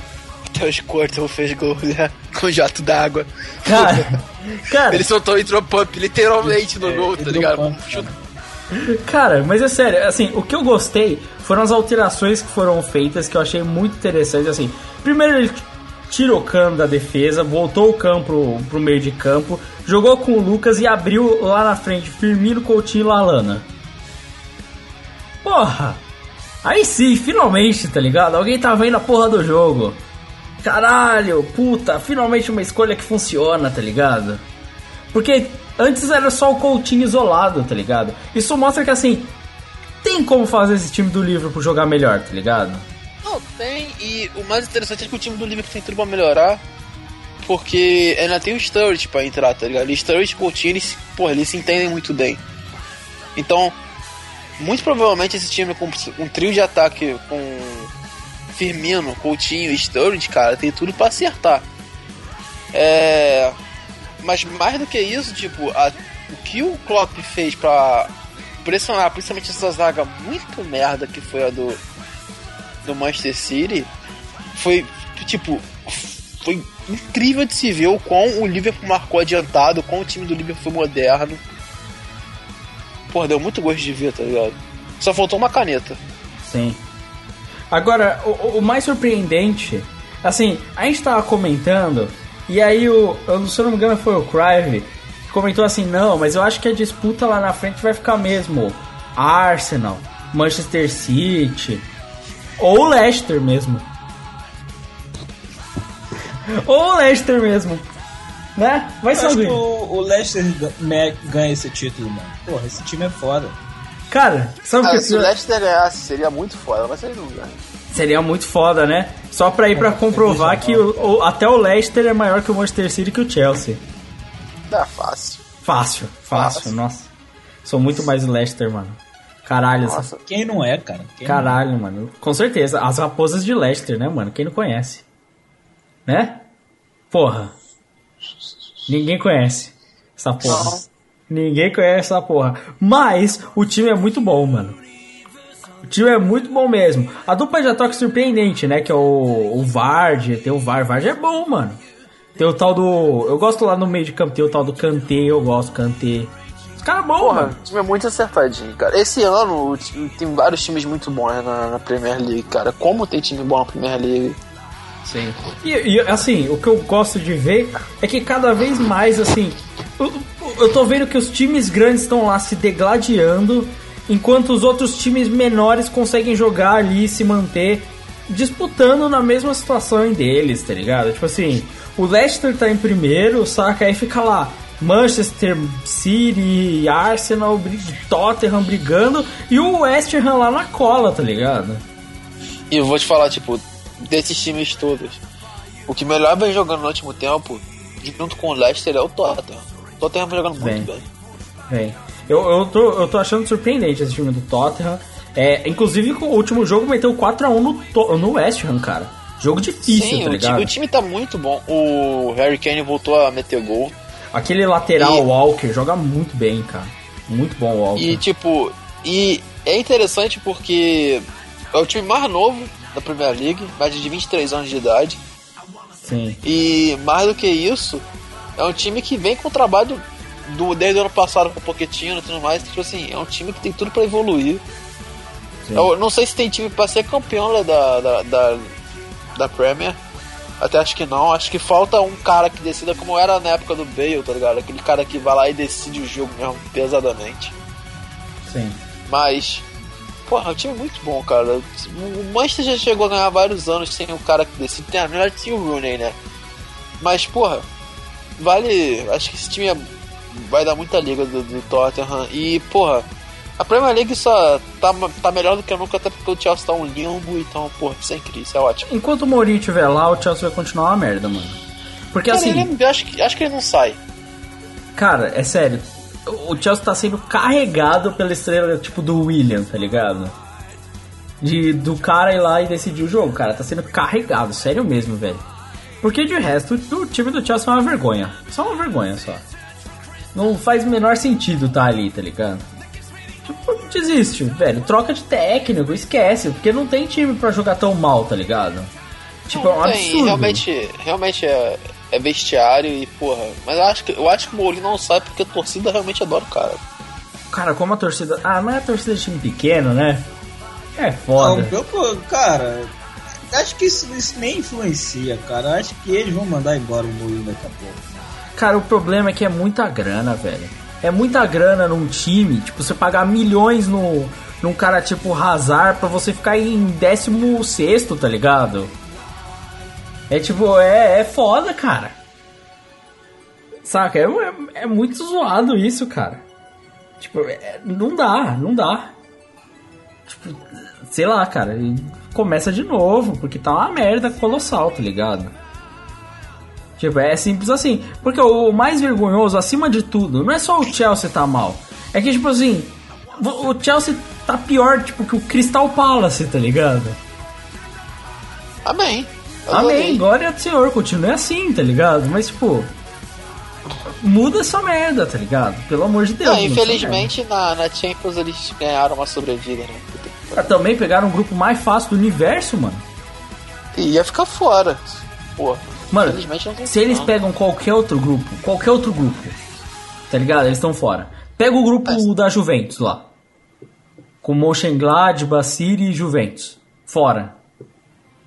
Até o Squirtle fez gol né, com jato d'água. Cara, cara, Ele soltou e entrou pump literalmente no gol, tá ligado? pump, cara, mas é sério, assim, o que eu gostei foram as alterações que foram feitas que eu achei muito interessante, assim. Primeiro ele tirou o cano da defesa, voltou o campo pro, pro meio de campo, jogou com o Lucas e abriu lá na frente Firmino, Coutinho e Lalana. Porra! Aí sim, finalmente, tá ligado? Alguém tá vendo a porra do jogo. Caralho, puta, finalmente uma escolha que funciona, tá ligado? Porque antes era só o Coutinho isolado, tá ligado? Isso mostra que assim, tem como fazer esse time do Liverpool jogar melhor, tá ligado? Não, tem, e o mais interessante é que o time do Liverpool tem tudo pra melhorar. Porque ainda tem o Sturridge pra entrar, tá ligado? E Sturridge e Coutinho, eles, porra, eles se entendem muito bem. Então, muito provavelmente esse time com um trio de ataque com Firmino, Coutinho e Sturridge, cara, tem tudo pra acertar. É... mas mais do que isso, tipo, a, o que o Klopp fez pra pressionar, principalmente essa zaga muito merda que foi a do, do Manchester City, foi, tipo, foi incrível de se ver o quão o Liverpool marcou adiantado, quão o time do Liverpool foi moderno. Porra, deu muito gosto de ver, tá ligado? Só faltou uma caneta. Sim. Agora, o, o mais surpreendente, assim, a gente tava comentando, e aí o, eu, se eu não me engano foi o Crive, que comentou assim, não, mas eu acho que a disputa lá na frente vai ficar mesmo Arsenal, Manchester City, ou Leicester mesmo. ou Leicester mesmo. Né? Vai ser acho que alguém. o, o Leicester ganha esse título, mano. Porra, esse time é foda. Cara, sabe o que se o Leicester ganhasse, seria muito foda, mas ele não ganha. Seria muito foda, né? Só pra ir pra comprovar que o- o- até o Leicester é maior que o Manchester City que o Chelsea. Dá fácil. Fácil, fácil, Fácil. nossa. Sou muito mais o Leicester, mano. Caralho, essa- Nossa. Quem não é, cara? Quem caralho, mano. Com certeza. As raposas de Leicester, né, mano? Quem não conhece? Né? Porra. Ninguém conhece essa porra. Não. Ninguém conhece essa porra. Mas o time é muito bom, mano. O time é muito bom mesmo. A dupla de ataque surpreendente, né? Que é o, o Vard. Tem o Vard. Vard é bom, mano. Tem o tal do. Eu gosto lá no meio de campo. Tem o tal do Kanté. Eu gosto do Kanté. Os caras bons, Porra, mano. o time é muito acertadinho, cara. Esse ano tem vários times muito bons né, na, na Premier League, cara. Como tem time bom na Premier League? Sim. E, e, assim, o que eu gosto de ver é que cada vez mais, assim, eu, tô vendo que os times grandes estão lá se degladiando, enquanto os outros times menores conseguem jogar ali e se manter disputando na mesma situação deles, tá ligado? Tipo assim, o Leicester tá em primeiro, saca? Aí fica lá. Manchester City, Arsenal, Tottenham brigando e o West Ham lá na cola, tá ligado? E eu vou te falar, tipo, desses times todos, o que melhor vem jogando no último tempo, junto com o Leicester, é o Tottenham. O Tottenham vem jogando Bem. muito bem. Bem, eu, eu, tô, eu tô achando surpreendente esse time do Tottenham. É, inclusive, o último jogo meteu 4x1 no, no West Ham, cara. Jogo difícil, Sim, tá o, ligado? o time tá muito bom. O Harry Kane voltou a meter gol. Aquele lateral E- Walker joga muito bem, cara. Muito bom o Walker. E tipo, e é interessante porque é o time mais novo da Premier League, mais de 23 anos de idade. Sim, E mais do que isso, é um time que vem com o trabalho do, desde o ano passado com o Pochettino e tudo mais. Tipo assim, é um time que tem tudo pra evoluir. sim. Eu não sei se tem time pra ser campeão né, da, da, da, da Premier. Até acho que não. Acho que falta um cara que decida como era na época do Bale, tá ligado? Aquele cara que vai lá e decide o jogo mesmo pesadamente. sim. Mas, porra, é um time muito bom, cara. O Manchester já chegou a ganhar vários anos sem o cara que decide. Tem, na verdade, tinha o Rooney, né? Mas, porra, vale. Acho que esse time é- vai dar muita liga do, do Tottenham. E, porra, a Premier League só tá, tá melhor do que nunca, até porque o Chelsea tá um limbo. Então, porra, isso é incrível, isso é ótimo. Enquanto o Mourinho estiver lá, o Chelsea vai continuar uma merda, mano. Porque Cara, assim, ele- eu acho, que, acho que ele não sai. cara, é sério. O Chelsea tá sendo carregado pela estrela, tipo, do William, tá ligado? De, do cara ir lá e decidir o jogo, cara. Tá sendo carregado, sério mesmo, velho. Porque de resto, o time do Chelsea é uma vergonha. Só uma vergonha, só. Não faz o menor sentido tá ali, tá ligado? Tipo, desiste, velho. Troca de técnico, esquece. Porque não tem time pra jogar tão mal, tá ligado? Tipo, é um Não tem, absurdo. realmente, realmente é, é vestiário e, porra. Mas eu acho que, eu acho que o Mourinho não sai porque a torcida realmente adora o cara. Cara, como a torcida. Ah, mas a torcida de time pequeno, né? É Não, foda. eu, pô, cara, acho que isso, isso nem influencia, cara. Acho que eles vão mandar embora o Mourinho daqui a pouco. Cara, o problema é que é muita grana, velho. É muita grana num time, tipo, você pagar milhões no, num cara tipo Hazard pra você ficar em 16, tá ligado? É tipo, é, é foda, cara. Saca? É, é, é muito zoado isso, cara. Tipo, é- não dá, não dá. Tipo, sei lá, cara. Começa de novo, porque tá uma merda colossal, tá ligado? Tipo, é simples assim. Porque o mais vergonhoso, acima de tudo, não é só o Chelsea tá mal. É que, tipo assim, o Chelsea tá pior, tipo, que o Crystal Palace, tá ligado? Amém. Eu Amém, adorei. glória ao Senhor, continue assim, tá ligado? Mas, tipo, muda essa merda, tá ligado? Pelo amor de Deus. Não, infelizmente na, na Champions eles ganharam uma sobrevida, né? Merda. Também pegaram um grupo mais fácil do universo, mano. E ia ficar fora. Pô, Mano, se eles não. pegam qualquer outro grupo, qualquer outro grupo, tá ligado? Eles estão fora. Pega o grupo da Juventus lá. Com Mönchengladbach, City e Juventus. Fora.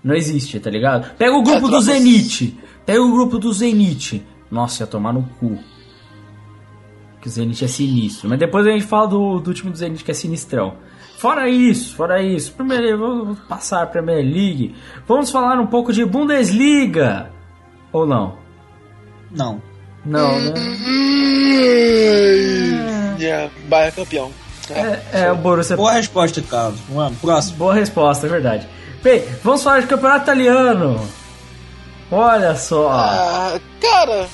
Não existe, tá ligado? Pega o grupo É, do Zenit. Pega o grupo do Zenit. Nossa, ia tomar no cu. Que o Zenit é sinistro. Mas depois a gente fala do, do time do Zenit que é sinistrão. Fora isso, fora isso. Primeiro, vamos passar a Premier League. Vamos falar um pouco de Bundesliga. Ou não? Não. Não, né? Yeah, Bayern campeão. É, é o Borussia. Boa resposta, Carlos. Vamos, próximo. Boa resposta, é verdade. Bem, vamos falar de campeonato italiano. Olha só. Ah, cara,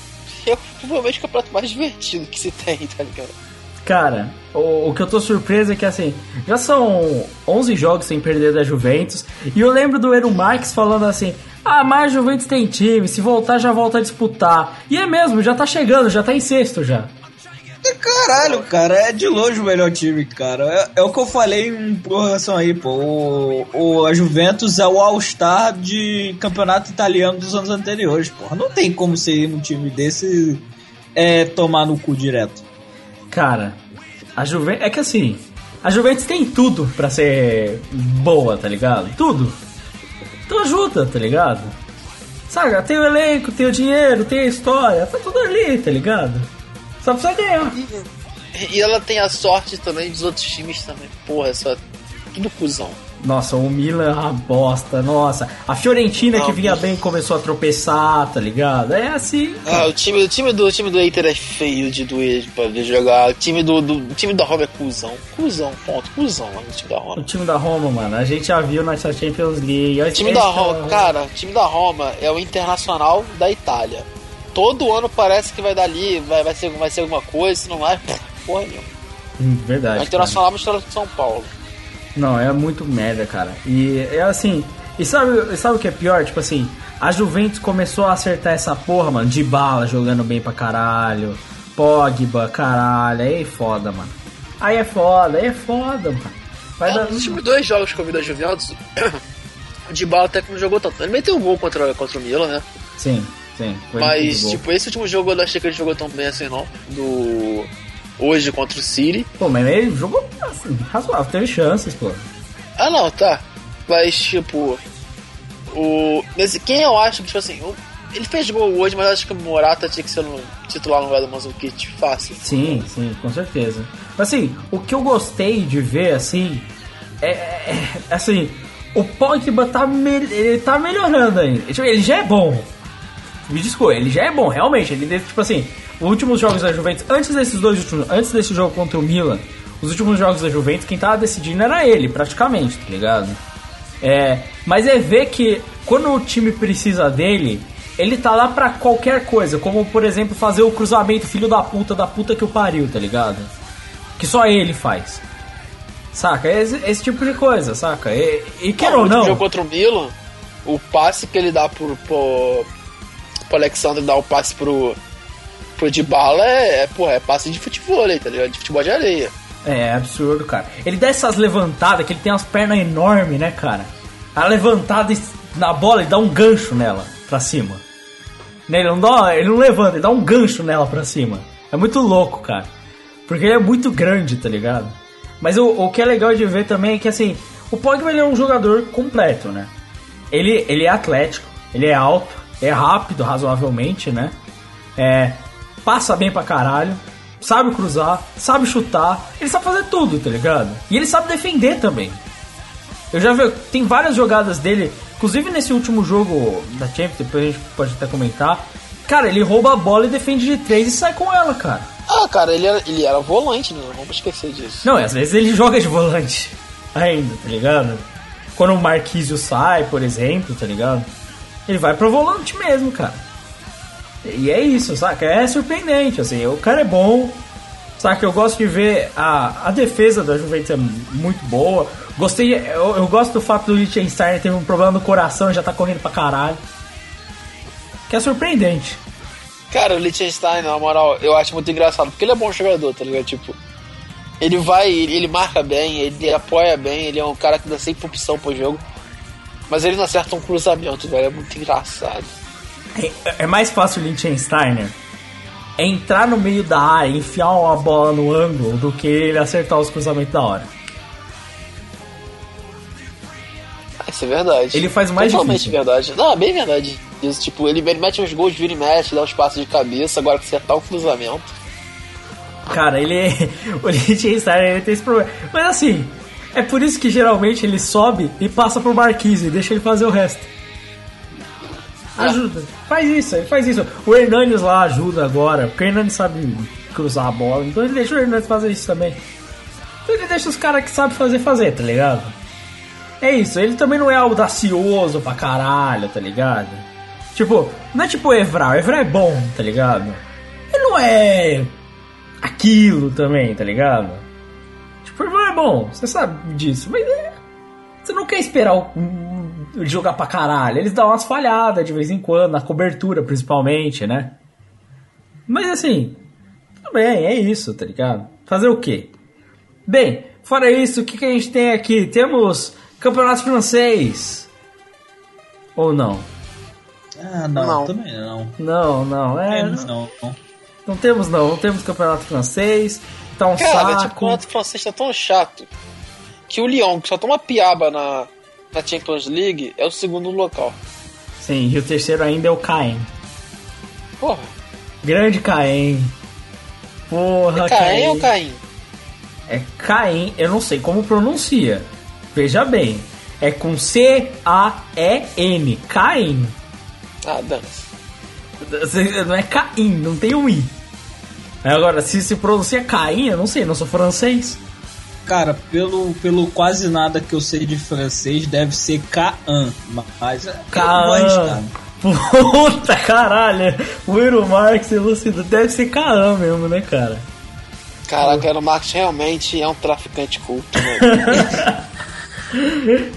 é provavelmente o campeonato mais divertido que se tem, tá ligado? Cara, o, o que eu tô surpreso é que assim, já são 11 jogos sem perder da Juventus. E eu lembro do Eru Marques falando assim: Ah, mas a Juventus tem time, se voltar já volta a disputar. E é mesmo, já tá chegando, já tá em sexto já. Caralho, cara, é de longe o melhor time, cara. É, é o que eu falei em prorrogação aí, pô. O, o- a Juventus é o All-Star de campeonato italiano dos anos anteriores, porra. Não tem como ser um time desse é, tomar no cu direto. Cara, a Juventus. É que assim, a Juventus tem tudo pra ser boa, tá ligado? Tudo. Então ajuda, tá ligado? Sabe, tem o elenco, tem o dinheiro, tem a história, tá tudo ali, tá ligado? Só precisa ganhar. E ela tem a sorte também dos outros times também. Porra, só tudo cuzão. Nossa, o Milan é uma bosta, nossa. A Fiorentina Não, que vinha bem começou a tropeçar, tá ligado? É assim. Ah, o time, o time do o time do Inter é feio de doer pra ver jogar. O time do, do o time da Roma é cuzão. Cuzão, ponto. Cuzão, mano, o time da O Roma. time da Roma, mano, a gente já viu na Champions League. O time da Roma, cara, o time da Roma é o internacional da Itália. Todo ano parece que vai dar ali, vai, vai, ser, vai ser alguma coisa, se não vai, porra nenhuma. Hum, É Verdade. o internacional misturado com São Paulo. Não, é muito merda, cara. E é assim. E sabe, sabe o que é pior? Tipo assim, a Juventus começou a acertar essa porra, mano, de bala jogando bem pra caralho. Pogba, caralho. Aí é foda, mano. Aí é foda, aí é foda, mano. Vai É, dar. nos últimos dois jogos que eu vi da Juventus, o Dybala até que não jogou tanto. Ele meteu um gol contra, contra o Milan, né? Sim, sim. Mas, tipo, esse último jogo eu não achei que ele jogou tão bem assim, não. Do. Hoje contra o City. Pô, mas ele jogou assim, razoável, teve chances, pô. Ah, não, tá. Mas, tipo. O. Nesse, quem eu acho que, tipo assim. o- ele fez gol hoje, mas eu acho que o Morata tinha que ser no, titular no lugar do Manzukic fácil. Sim, sim, com certeza. Mas assim, o que eu gostei de ver, assim, é, é- é, assim, o Pogba tá, me- ele tá melhorando ainda. Tipo, Ele já é bom. Me desculpa, ele já é bom, realmente. Ele, tipo assim, os últimos jogos da Juventus, antes desses dois últimos, antes desse jogo contra o Milan, os últimos jogos da Juventus, quem tava decidindo era ele, praticamente, tá ligado? É, mas é ver que quando o time precisa dele, ele tá lá pra qualquer coisa, como por exemplo fazer o cruzamento filho da puta da puta que o pariu, tá ligado? Que só ele faz. Saca? Esse, esse tipo de coisa, saca? E, e quer no ou não, jogo contra o Milan, o passe que ele dá pro, pro, pro Alexandre dar o passe pro, pro Dybala é, é, porra, é passe de futebol, tá ligado? De futebol de areia. É absurdo, cara. Ele dá essas levantadas, que ele tem umas pernas enormes, né, cara? A levantada na bola e dá um gancho nela pra cima. Né, Ele não, dá, ele não levanta, ele dá um gancho nela pra cima. É muito louco, cara. Porque ele é muito grande, tá ligado? Mas o, o que é legal de ver também é que, assim, o Pogba ele é um jogador completo, né? Ele, ele é atlético, ele é alto, é rápido razoavelmente, né? É, passa bem pra caralho, sabe cruzar, sabe chutar, ele sabe fazer tudo, tá ligado? E ele sabe defender também. Eu já vi, tem várias jogadas dele, inclusive nesse último jogo da Champions, depois a gente pode até comentar. Cara, ele rouba a bola e defende de três e sai com ela, cara. Ah, cara, ele era, ele era volante, né? Não vamos esquecer disso. Não, às vezes ele joga de volante ainda, tá ligado? Quando o Marquísio sai, por exemplo, tá ligado? Ele vai pro volante mesmo, cara. E é isso, saca? É surpreendente, assim, o cara é bom, saca? Eu gosto de ver a, a defesa da Juventus é muito boa. Gostei, eu, eu gosto do fato do Liechtenstein ter um problema no coração e já tá correndo pra caralho. Que é surpreendente. Cara, o Liechtenstein, na moral, eu acho muito engraçado, porque ele é bom jogador, tá ligado? Tipo, ele vai, ele marca bem, ele apoia bem, ele é um cara que dá sempre opção pro jogo. Mas ele não acerta um cruzamento, velho, é muito engraçado. É, é mais fácil o Liechtensteiner entrar no meio da área, enfiar uma bola no ângulo, do que ele acertar os cruzamentos da hora. Isso é verdade. Ele faz mais Totalmente difícil. verdade. Não, é bem verdade. Isso, tipo, ele, ele mete uns gols, vira e mexe, dá uns passos de cabeça, agora que acertar o cruzamento. Cara, ele. O Liechtensteiner ele tem esse problema. Mas assim, é por isso que geralmente ele sobe e passa pro Marquise e deixa ele fazer o resto. Ajuda. Faz isso, ele faz isso. O Hernandes lá ajuda agora, porque o Hernandes sabe cruzar a bola, então ele deixa o Hernandes fazer isso também. Então ele deixa os caras que sabem fazer fazer, tá ligado? É isso, ele também não é audacioso pra caralho, tá ligado? Tipo, não é tipo o Evra, o Evra é bom, tá ligado? Ele não é aquilo também, tá ligado? Tipo, o Evra é bom, você sabe disso, mas é, você não quer esperar o, o- jogar pra caralho. Eles dão umas falhadas de vez em quando, na cobertura principalmente, né? Mas assim, tudo bem, é isso, tá ligado? Fazer o quê? Bem, fora isso, o que, que a gente tem aqui? Temos campeonato francês. Ou não? Ah, não, Não. também não. Não, não, é. Temos não, não. não temos não, não temos campeonato francês. Tá um Cara, tipo, o saco. campeonato francês tá tão chato que o Lyon, que só toma piaba na, na Champions League, é o segundo local. Sim, e o terceiro ainda é o Caen. Porra, Grande Caen. Porra, é Caen ou Caim? É Caen, eu não sei como pronuncia. Veja bem, é com C-A-E-N. Caen. Ah, dane-se. Não é Caim, não tem um I. Agora, se se pronuncia Caim, eu não sei, não sou francês. Cara, pelo, pelo quase nada que eu sei de francês, deve ser Kaan. Mas. é. Kaan. Puta caralho, o Euro Marx elucidou. Deve ser Kaan mesmo, né, cara? Caraca, o Marx realmente é um traficante culto, né?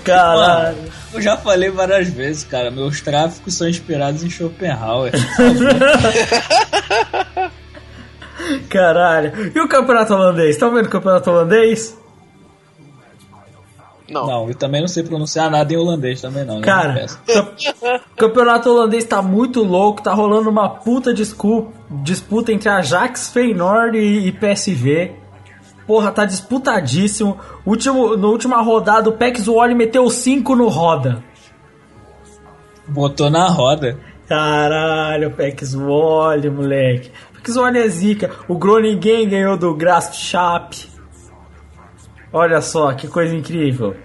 Caralho. Eu já falei várias vezes, cara. Meus tráficos são inspirados em Schopenhauer. Caralho. E o campeonato holandês? Tá vendo o campeonato holandês? Não. não, eu também não sei pronunciar nada em holandês também, não. né? Cara, camp- campeonato holandês tá muito louco, tá rolando uma puta discu- disputa entre Ajax, Feyenoord e, e PSV. Porra, tá disputadíssimo. Último, na última rodada, o Pex Wally meteu 5 no roda. Botou na roda. Caralho, Pex Wally, moleque. Pex Wally é zica. O Groningen ganhou do Graafschap. Olha só, que coisa incrível.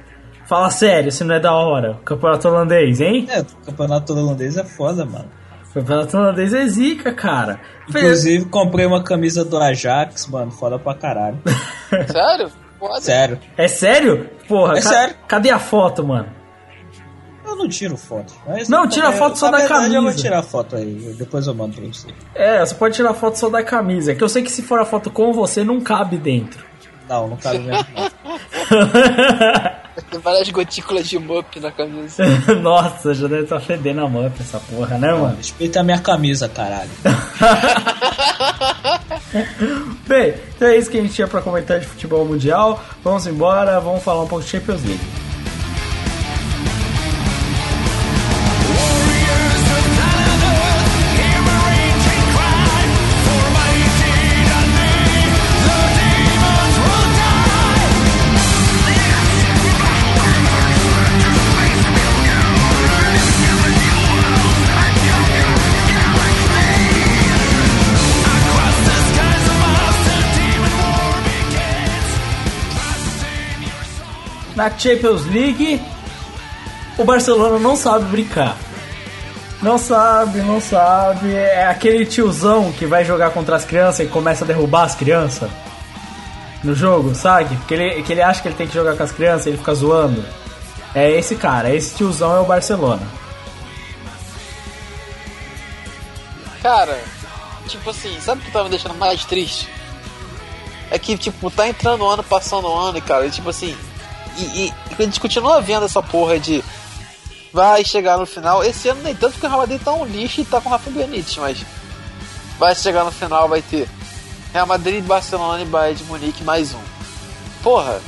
Fala sério, se não é da hora. O campeonato holandês, hein? É, o campeonato holandês é foda, mano. O campeonato holandês é zica, cara. Inclusive, comprei uma camisa do Ajax, mano. Foda pra caralho. Sério? Foda. Sério. É sério? Porra, É ca- sério. cadê a foto, mano? Eu não tiro foto. Mas Não, tira eu- foto só da verdade, Eu vou camisa. tirar foto aí. Depois eu mando pra você. É, você pode tirar foto só da camisa. É que eu sei que se for a foto com você, não cabe dentro. Não, não cabe mesmo. não. Tem várias gotículas de mup na camisa. Nossa, já deve estar fedendo a mão essa porra, né, mano? Respeita a minha camisa, caralho. Bem, então é isso que a gente tinha pra comentar de futebol mundial. Vamos embora, vamos falar um pouco de Champions League. Na Champions League, o Barcelona não sabe brincar. Não sabe, não sabe. É aquele tiozão que vai jogar contra as crianças e começa a derrubar as crianças no jogo, sabe? Que ele, que ele acha que ele tem que jogar com as crianças e ele fica zoando. É esse cara, esse tiozão é o Barcelona. Cara, tipo assim, sabe o que tá me deixando mais triste? É que, tipo, tá entrando ano, passando ano, cara, e, tipo assim. E, e a gente continua vendo essa porra de. Vai chegar no final. Esse ano nem tanto porque o Real Madrid tá um lixo e tá com o Rafa Benítez, mas. vai chegar no final, vai ter Real Madrid, Barcelona e Bayern de Munique mais um. Porra,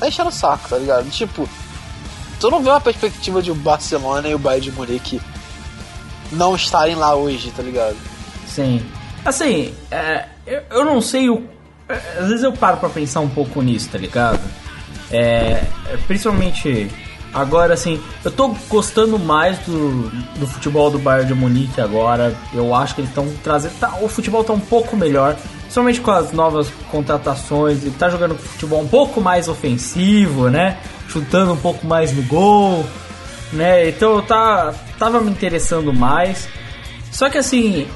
tá enchendo o saco, tá ligado? Tipo, tu não vê uma perspectiva de o Barcelona e o Bayern de Munique não estarem lá hoje, tá ligado? Sim. Assim, é, eu, eu não sei o. é, Às vezes eu paro pra pensar um pouco nisso, tá ligado? É, é, principalmente agora, assim, eu tô gostando mais do, do futebol do Bayern de Munique agora. Eu acho que eles estão trazendo. tá- o futebol tá um pouco melhor, principalmente com as novas contratações. Ele tá jogando futebol um pouco mais ofensivo, né? Chutando um pouco mais no gol, né? Então eu tá, tava me interessando mais. Só que assim,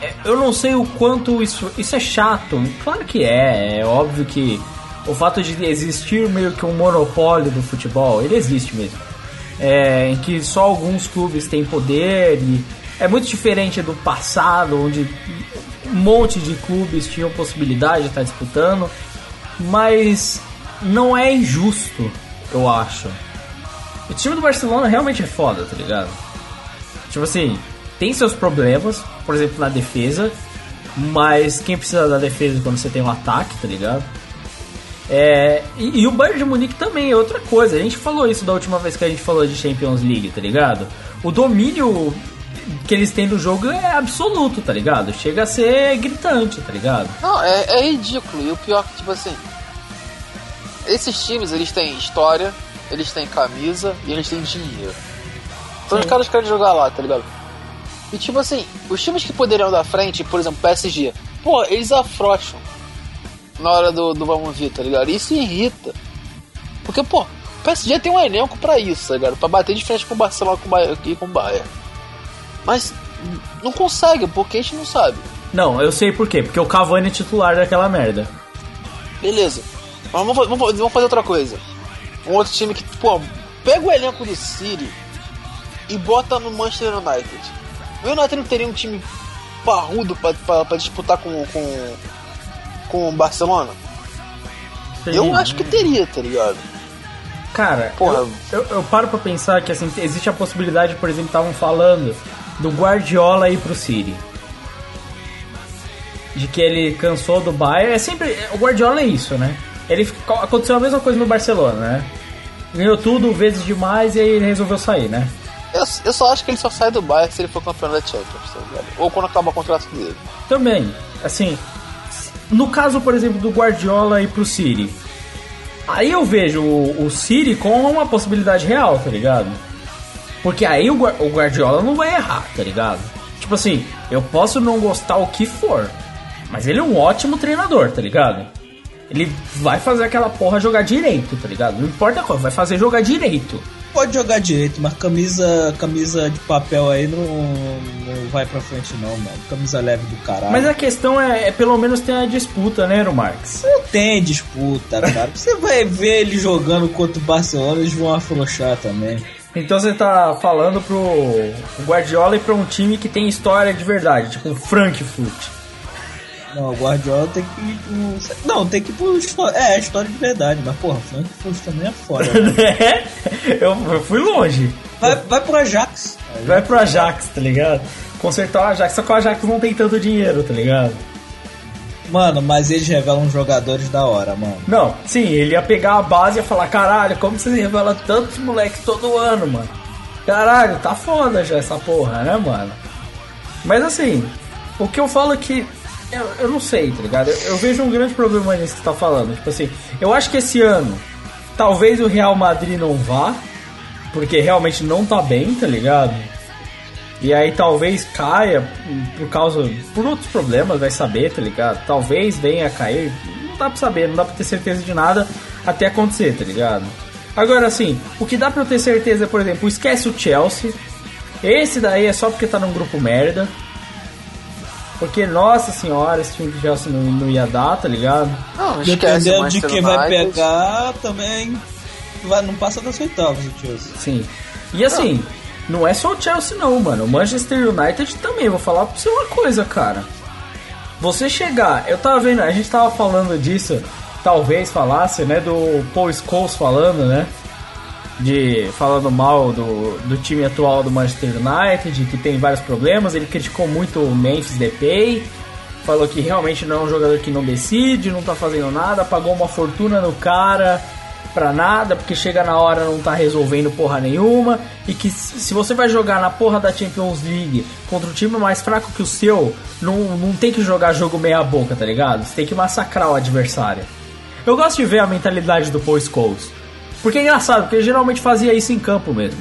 é, eu não sei o quanto isso, isso é chato. Claro que é, é óbvio que o fato de existir meio que um monopólio do futebol, ele existe mesmo. É, em que só alguns clubes têm poder e é muito diferente do passado, onde um monte de clubes tinham possibilidade de estar disputando, mas não é injusto, eu acho. O time do Barcelona realmente é foda, tá ligado? Tipo assim, tem seus problemas, por exemplo, na defesa, mas quem precisa da defesa quando você tem um ataque, tá ligado? É, e, e o Bayern de Munique também é outra coisa. A gente falou isso da última vez que a gente falou de Champions League, tá ligado? O domínio que eles têm do jogo é absoluto, tá ligado? Chega a ser gritante, tá ligado? Não, é, é ridículo. E o pior é que, tipo assim, esses times, eles têm história, eles têm camisa e eles têm dinheiro. Então os Sim. caras querem jogar lá, tá ligado? E tipo assim, os times que poderiam dar frente, por exemplo, PSG, pô, eles afrouxam na hora do, do vamos ver, tá ligado? Isso irrita. Porque, pô, o PSG tem um elenco pra isso, tá ligado? Pra bater de frente com o Barcelona com o Bayern- e com o Bayern. Mas não consegue, porque a gente não sabe. Não, eu sei por quê. Porque o Cavani é titular daquela merda. Beleza. Mas vamos, vamos, vamos fazer outra coisa. Um outro time que, pô, pega o elenco do City e bota no Manchester United. O United não teria um time parrudo pra, pra, pra disputar com, com, com o Barcelona? Eu acho que teria, tá ligado? Cara, eu, eu, eu paro pra pensar que assim, existe a possibilidade, por exemplo, estavam falando do Guardiola ir pro City. De que ele cansou do Bayern. É sempre. O Guardiola é isso, né? Ele aconteceu a mesma coisa no Barcelona, né? Ganhou tudo vezes demais e aí ele resolveu sair, né? Eu, eu só acho que ele só sai do Bayern se ele for campeão da Champions, tá ligado? Ou quando acaba o contrato dele. Também, assim, no caso, por exemplo, do Guardiola ir pro City, aí eu vejo o, o City como uma possibilidade real, tá ligado? Porque aí o, o Guardiola não vai errar, tá ligado? Tipo assim, eu posso não gostar o que for, mas ele é um ótimo treinador, tá ligado? Ele vai fazer aquela porra jogar direito, tá ligado? Não importa qual, vai fazer jogar direito. Pode jogar direito, mas camisa, camisa de papel aí não, não vai pra frente não, mano. Camisa leve do caralho. Mas a questão é, é pelo menos ter a disputa, né, no Marx? Não tem disputa, cara. Você vai ver ele jogando contra o Barcelona, eles vão afrouxar também. Então você tá falando pro Guardiola e pra um time que tem história de verdade, tipo o Frankfurt. Não, o Guardiola tem que ir pro... Não, tem que ir pro... histó- É, história de verdade, mas porra, Frankfurt também é foda. né? Né? eu, eu fui longe. vai, vai pro Ajax. Vai pro Ajax, tá ligado? Consertar o Ajax, só que o Ajax não tem tanto dinheiro, tá ligado? Mano, mas eles revelam jogadores da hora, mano. Não, sim, ele ia pegar a base e ia falar, caralho, como você revela tantos moleques todo ano, mano? Caralho, tá foda já essa porra, né, mano? Mas assim, o que eu falo é que. Eu, eu não sei, tá ligado? Eu, eu vejo um grande problema nisso que você tá falando. Tipo assim, eu acho que esse ano, talvez o Real Madrid não vá, porque realmente não tá bem, tá ligado? E aí talvez caia por causa. por outros problemas, vai saber, tá ligado? Talvez venha a cair. Não dá pra saber, não dá pra ter certeza de nada até acontecer, tá ligado? Agora assim, o que dá pra eu ter certeza, por exemplo, esquece o Chelsea. Esse daí é só porque tá num grupo merda. Porque, nossa senhora, esse time do Chelsea não, não ia dar, tá ligado? Não, esquece Dependendo de quem vai pegar, também vai, não passa das oitavas o Chelsea. Sim. E assim, não é só o Chelsea não, mano. O Manchester United também, vou falar pra você uma coisa, cara. Você chegar, eu tava vendo, a gente tava falando disso, talvez falasse, né, do Paul Scholes falando, né? De falando mal do, do time atual do Manchester United, que tem vários problemas. Ele criticou muito o Memphis Depay, falou que realmente não é um jogador que não decide, não tá fazendo nada, pagou uma fortuna no cara pra nada, porque chega na hora não tá resolvendo porra nenhuma, e que se você vai jogar na porra da Champions League contra um time mais fraco que o seu, não, não tem que jogar jogo meia boca, tá ligado? Você tem que massacrar o adversário. Eu gosto de ver a mentalidade do Paul Scholes. Porque é engraçado, porque ele geralmente fazia isso em campo mesmo.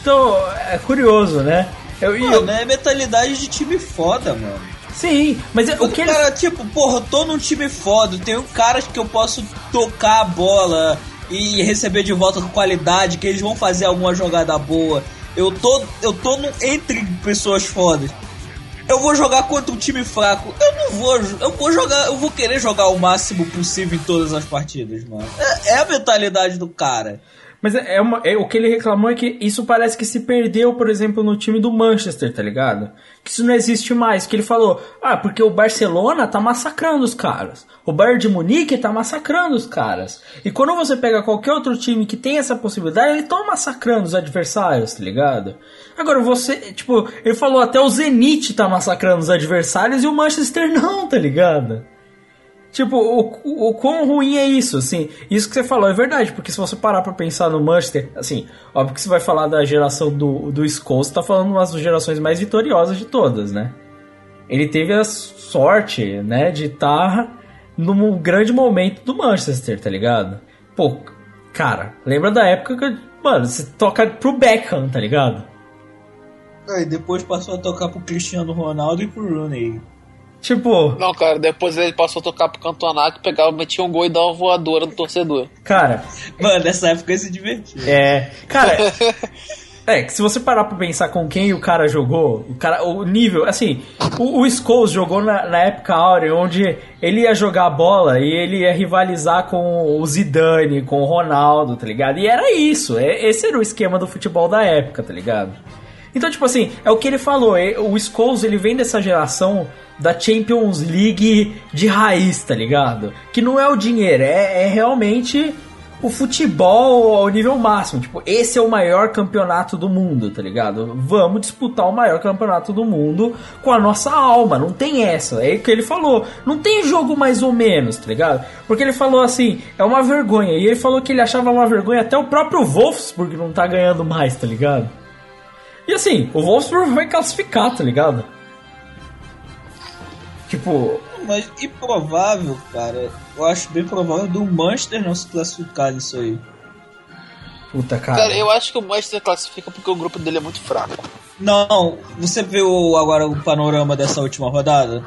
Então, é curioso, né? Eu, eu... Mano, é mentalidade de time foda, mano. Sim, mas é, o que ele... cara, tipo, porra, eu tô num time foda, tenho caras que eu posso tocar a bola e receber de volta com qualidade, que eles vão fazer alguma jogada boa. Eu tô, eu tô no, entre pessoas fodas. Eu vou jogar contra um time fraco. Eu não vou, eu vou jogar, eu vou querer jogar o máximo possível em todas as partidas, mano. É, é a mentalidade do cara. Mas é, é, uma, é, o que ele reclamou é que isso parece que se perdeu, por exemplo, no time do Manchester, tá ligado? Que isso não existe mais. Que ele falou, ah, porque o Barcelona tá massacrando os caras. O Bayern de Munique tá massacrando os caras. E quando você pega qualquer outro time que tem essa possibilidade, eles estão massacrando os adversários, tá ligado? Agora você, tipo, ele falou até o Zenit tá massacrando os adversários e o Manchester não, tá ligado? Tipo, o, o, quão ruim é isso, assim. Isso que você falou é verdade, porque se você parar pra pensar no Manchester, assim, óbvio que você vai falar da geração do, do Scholes, tá falando uma das gerações mais vitoriosas de todas, né? Ele teve a sorte, né, de estar tá num grande momento do Manchester, tá ligado? Pô, cara, lembra da época que, mano, você toca pro Beckham, tá ligado? E depois passou a tocar pro Cristiano Ronaldo e pro Rooney. Tipo. Não, cara, depois ele passou a tocar pro Cantona que pegava, metia um gol e dava uma voadora no torcedor. Cara. Mano, nessa época ele se divertia. É. Cara. É, que se você parar pra pensar com quem o cara jogou, o cara, o nível, assim, o, o Scholes jogou na, na época áurea, onde ele ia jogar bola e ele ia rivalizar com o Zidane, com o Ronaldo, tá ligado? E era isso, é, esse era o esquema do futebol da época, tá ligado? Então, tipo assim, é o que ele falou, é, o Scholes, ele vem dessa geração da Champions League de raiz, tá ligado? Que não é o dinheiro, é, é realmente o futebol ao nível máximo. Tipo, esse é o maior campeonato do mundo, tá ligado? Vamos disputar o maior campeonato do mundo com a nossa alma. Não tem essa. É o que ele falou. Não tem jogo mais ou menos, tá ligado? Porque ele falou assim, é uma vergonha. E ele falou que ele achava uma vergonha até o próprio Wolfsburg não tá ganhando mais, tá ligado? E assim, o Wolfsburg vai classificar, tá ligado? Tipo. Mas improvável, cara. Eu acho bem provável do Manchester não se classificar nisso aí. Puta, cara. Cara, eu acho que o Manchester classifica porque o grupo dele é muito fraco. Não, você viu agora o panorama dessa última rodada?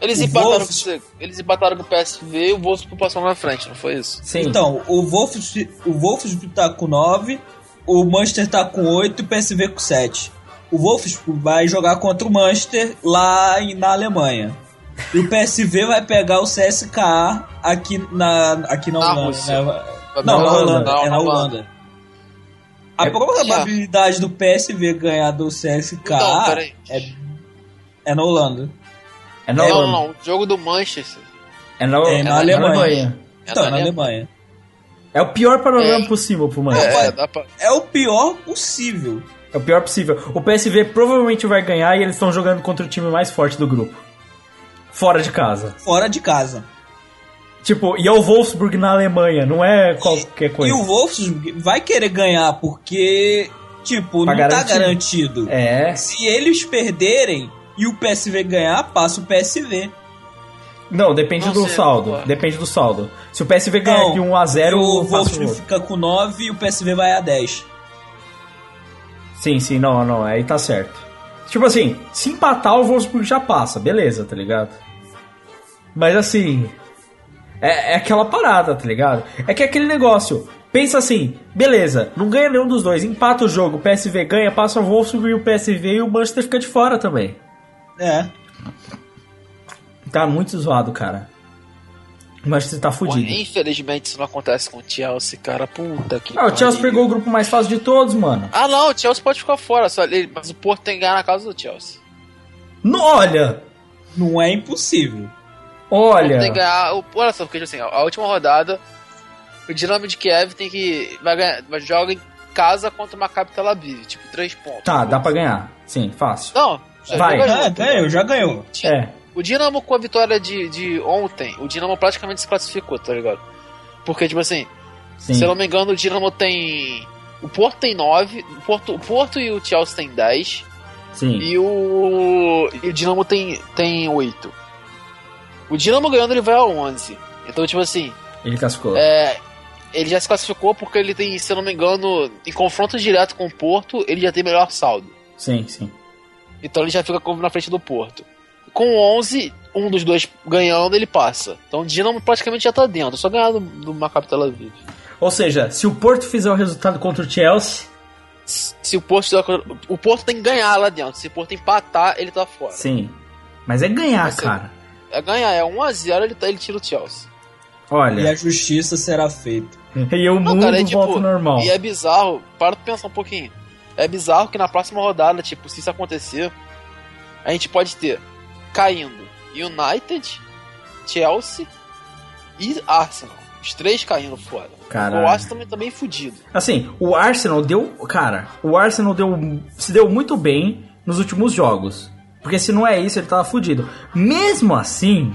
Eles, empataram, com, eles empataram com o PSV e o Wolfsburg passou na frente, não foi isso? Sim. Então, o Wolfsburg, o Wolfsburg tá com 9, o Manchester tá com 8 e o PSV com 7. O Wolfsburg vai jogar contra o Manchester lá na Alemanha. E o PSV vai pegar o CSKA aqui na, aqui na, na Holanda. Né? Não, na Holanda. Não, é na Holanda. A é, probabilidade do PSV ganhar do CSKA não, é, é na Holanda. É na Holanda. Não, não, o jogo do Manchester. É na, é na, Alemanha. Alemanha. Então, é na Alemanha. É o pior panorama é. possível pro Manchester. É, é, pra... é o pior possível. É o pior possível. O PSV provavelmente vai ganhar e eles estão jogando contra o time mais forte do grupo. Fora de casa. Fora de casa. Tipo, e é o Wolfsburg na Alemanha, não é qualquer coisa. E o Wolfsburg vai querer ganhar porque, tipo, pra não tá garantir. tá garantido. É. Se eles perderem e o PSV ganhar, passa o PSV. Não, depende não do sei, saldo. Depende do saldo. Se o PSV ganhar de 1 a 0 o Wolfsburg fica com 9 e o PSV vai a 10. Sim, sim, não, não, aí tá certo. Tipo assim, se empatar o Wolfsburg já passa, beleza, tá ligado? Mas assim, é, é aquela parada, tá ligado? É que é aquele negócio, pensa assim, beleza, não ganha nenhum dos dois, empata o jogo, o PSV ganha, passa o Wolfsburg e o PSV e o Manchester fica de fora também. É. Tá muito zoado, cara. O Manchester tá fudido. Pô, infelizmente isso não acontece com o Chelsea, cara. Puta que. Ah, o Chelsea pegou o grupo mais fácil de todos, mano. Ah, não, o Chelsea pode ficar fora, só, mas o Porto tem que ganhar na casa do Chelsea. Não, olha! Não é impossível. Olha. Tem que ganhar. Olha só, porque assim, a última rodada. o Dinamo de Kiev tem que. Vai ganhar, vai joga em casa contra uma Maccabi Tel Aviv, tipo, três pontos. Tá, dá pra ganhar. Sim, fácil. Não, já Vai. É, ganhou, já ganhou. É, O Dinamo com a vitória de, de ontem, o Dinamo praticamente se classificou, tá ligado? Porque, tipo assim, sim. se eu não me engano, o Dinamo tem. O Porto tem 9, o Porto, o Porto e o Chelsea tem 10, Sim. e o. E o Dinamo tem, tem 8. O Dinamo ganhando ele vai a 11. Então, tipo assim, Ele cascou. é, ele já se classificou porque ele tem, se eu não me engano, em confronto direto com o Porto, ele já tem melhor saldo. Sim, sim. Então ele já fica na frente do Porto. Com 11, um dos dois ganhando, ele passa. Então o Dinamo praticamente já tá dentro, só ganhar do, do Maccabi Tel Aviv. Ou seja, se o Porto fizer o resultado contra o Chelsea, Se o Porto, o Porto tem que ganhar lá dentro. Se o Porto empatar, ele tá fora. sim. Mas é ganhar, Mas, cara. É ganhar, é 1x0, ele, tá- ele tira o Chelsea. E Olha, a justiça será feita. e o mundo cara, é tipo. volta ao normal. E é bizarro, para pra pensar um pouquinho. É bizarro que na próxima rodada, tipo, se isso acontecer, a gente pode ter caindo United, Chelsea e Arsenal. Os três caindo fora. Caralho. O Arsenal também fudido. Assim, o Arsenal deu. Cara, o Arsenal deu, se deu muito bem nos últimos jogos. Porque se não é isso, ele tava fudido. Mesmo assim,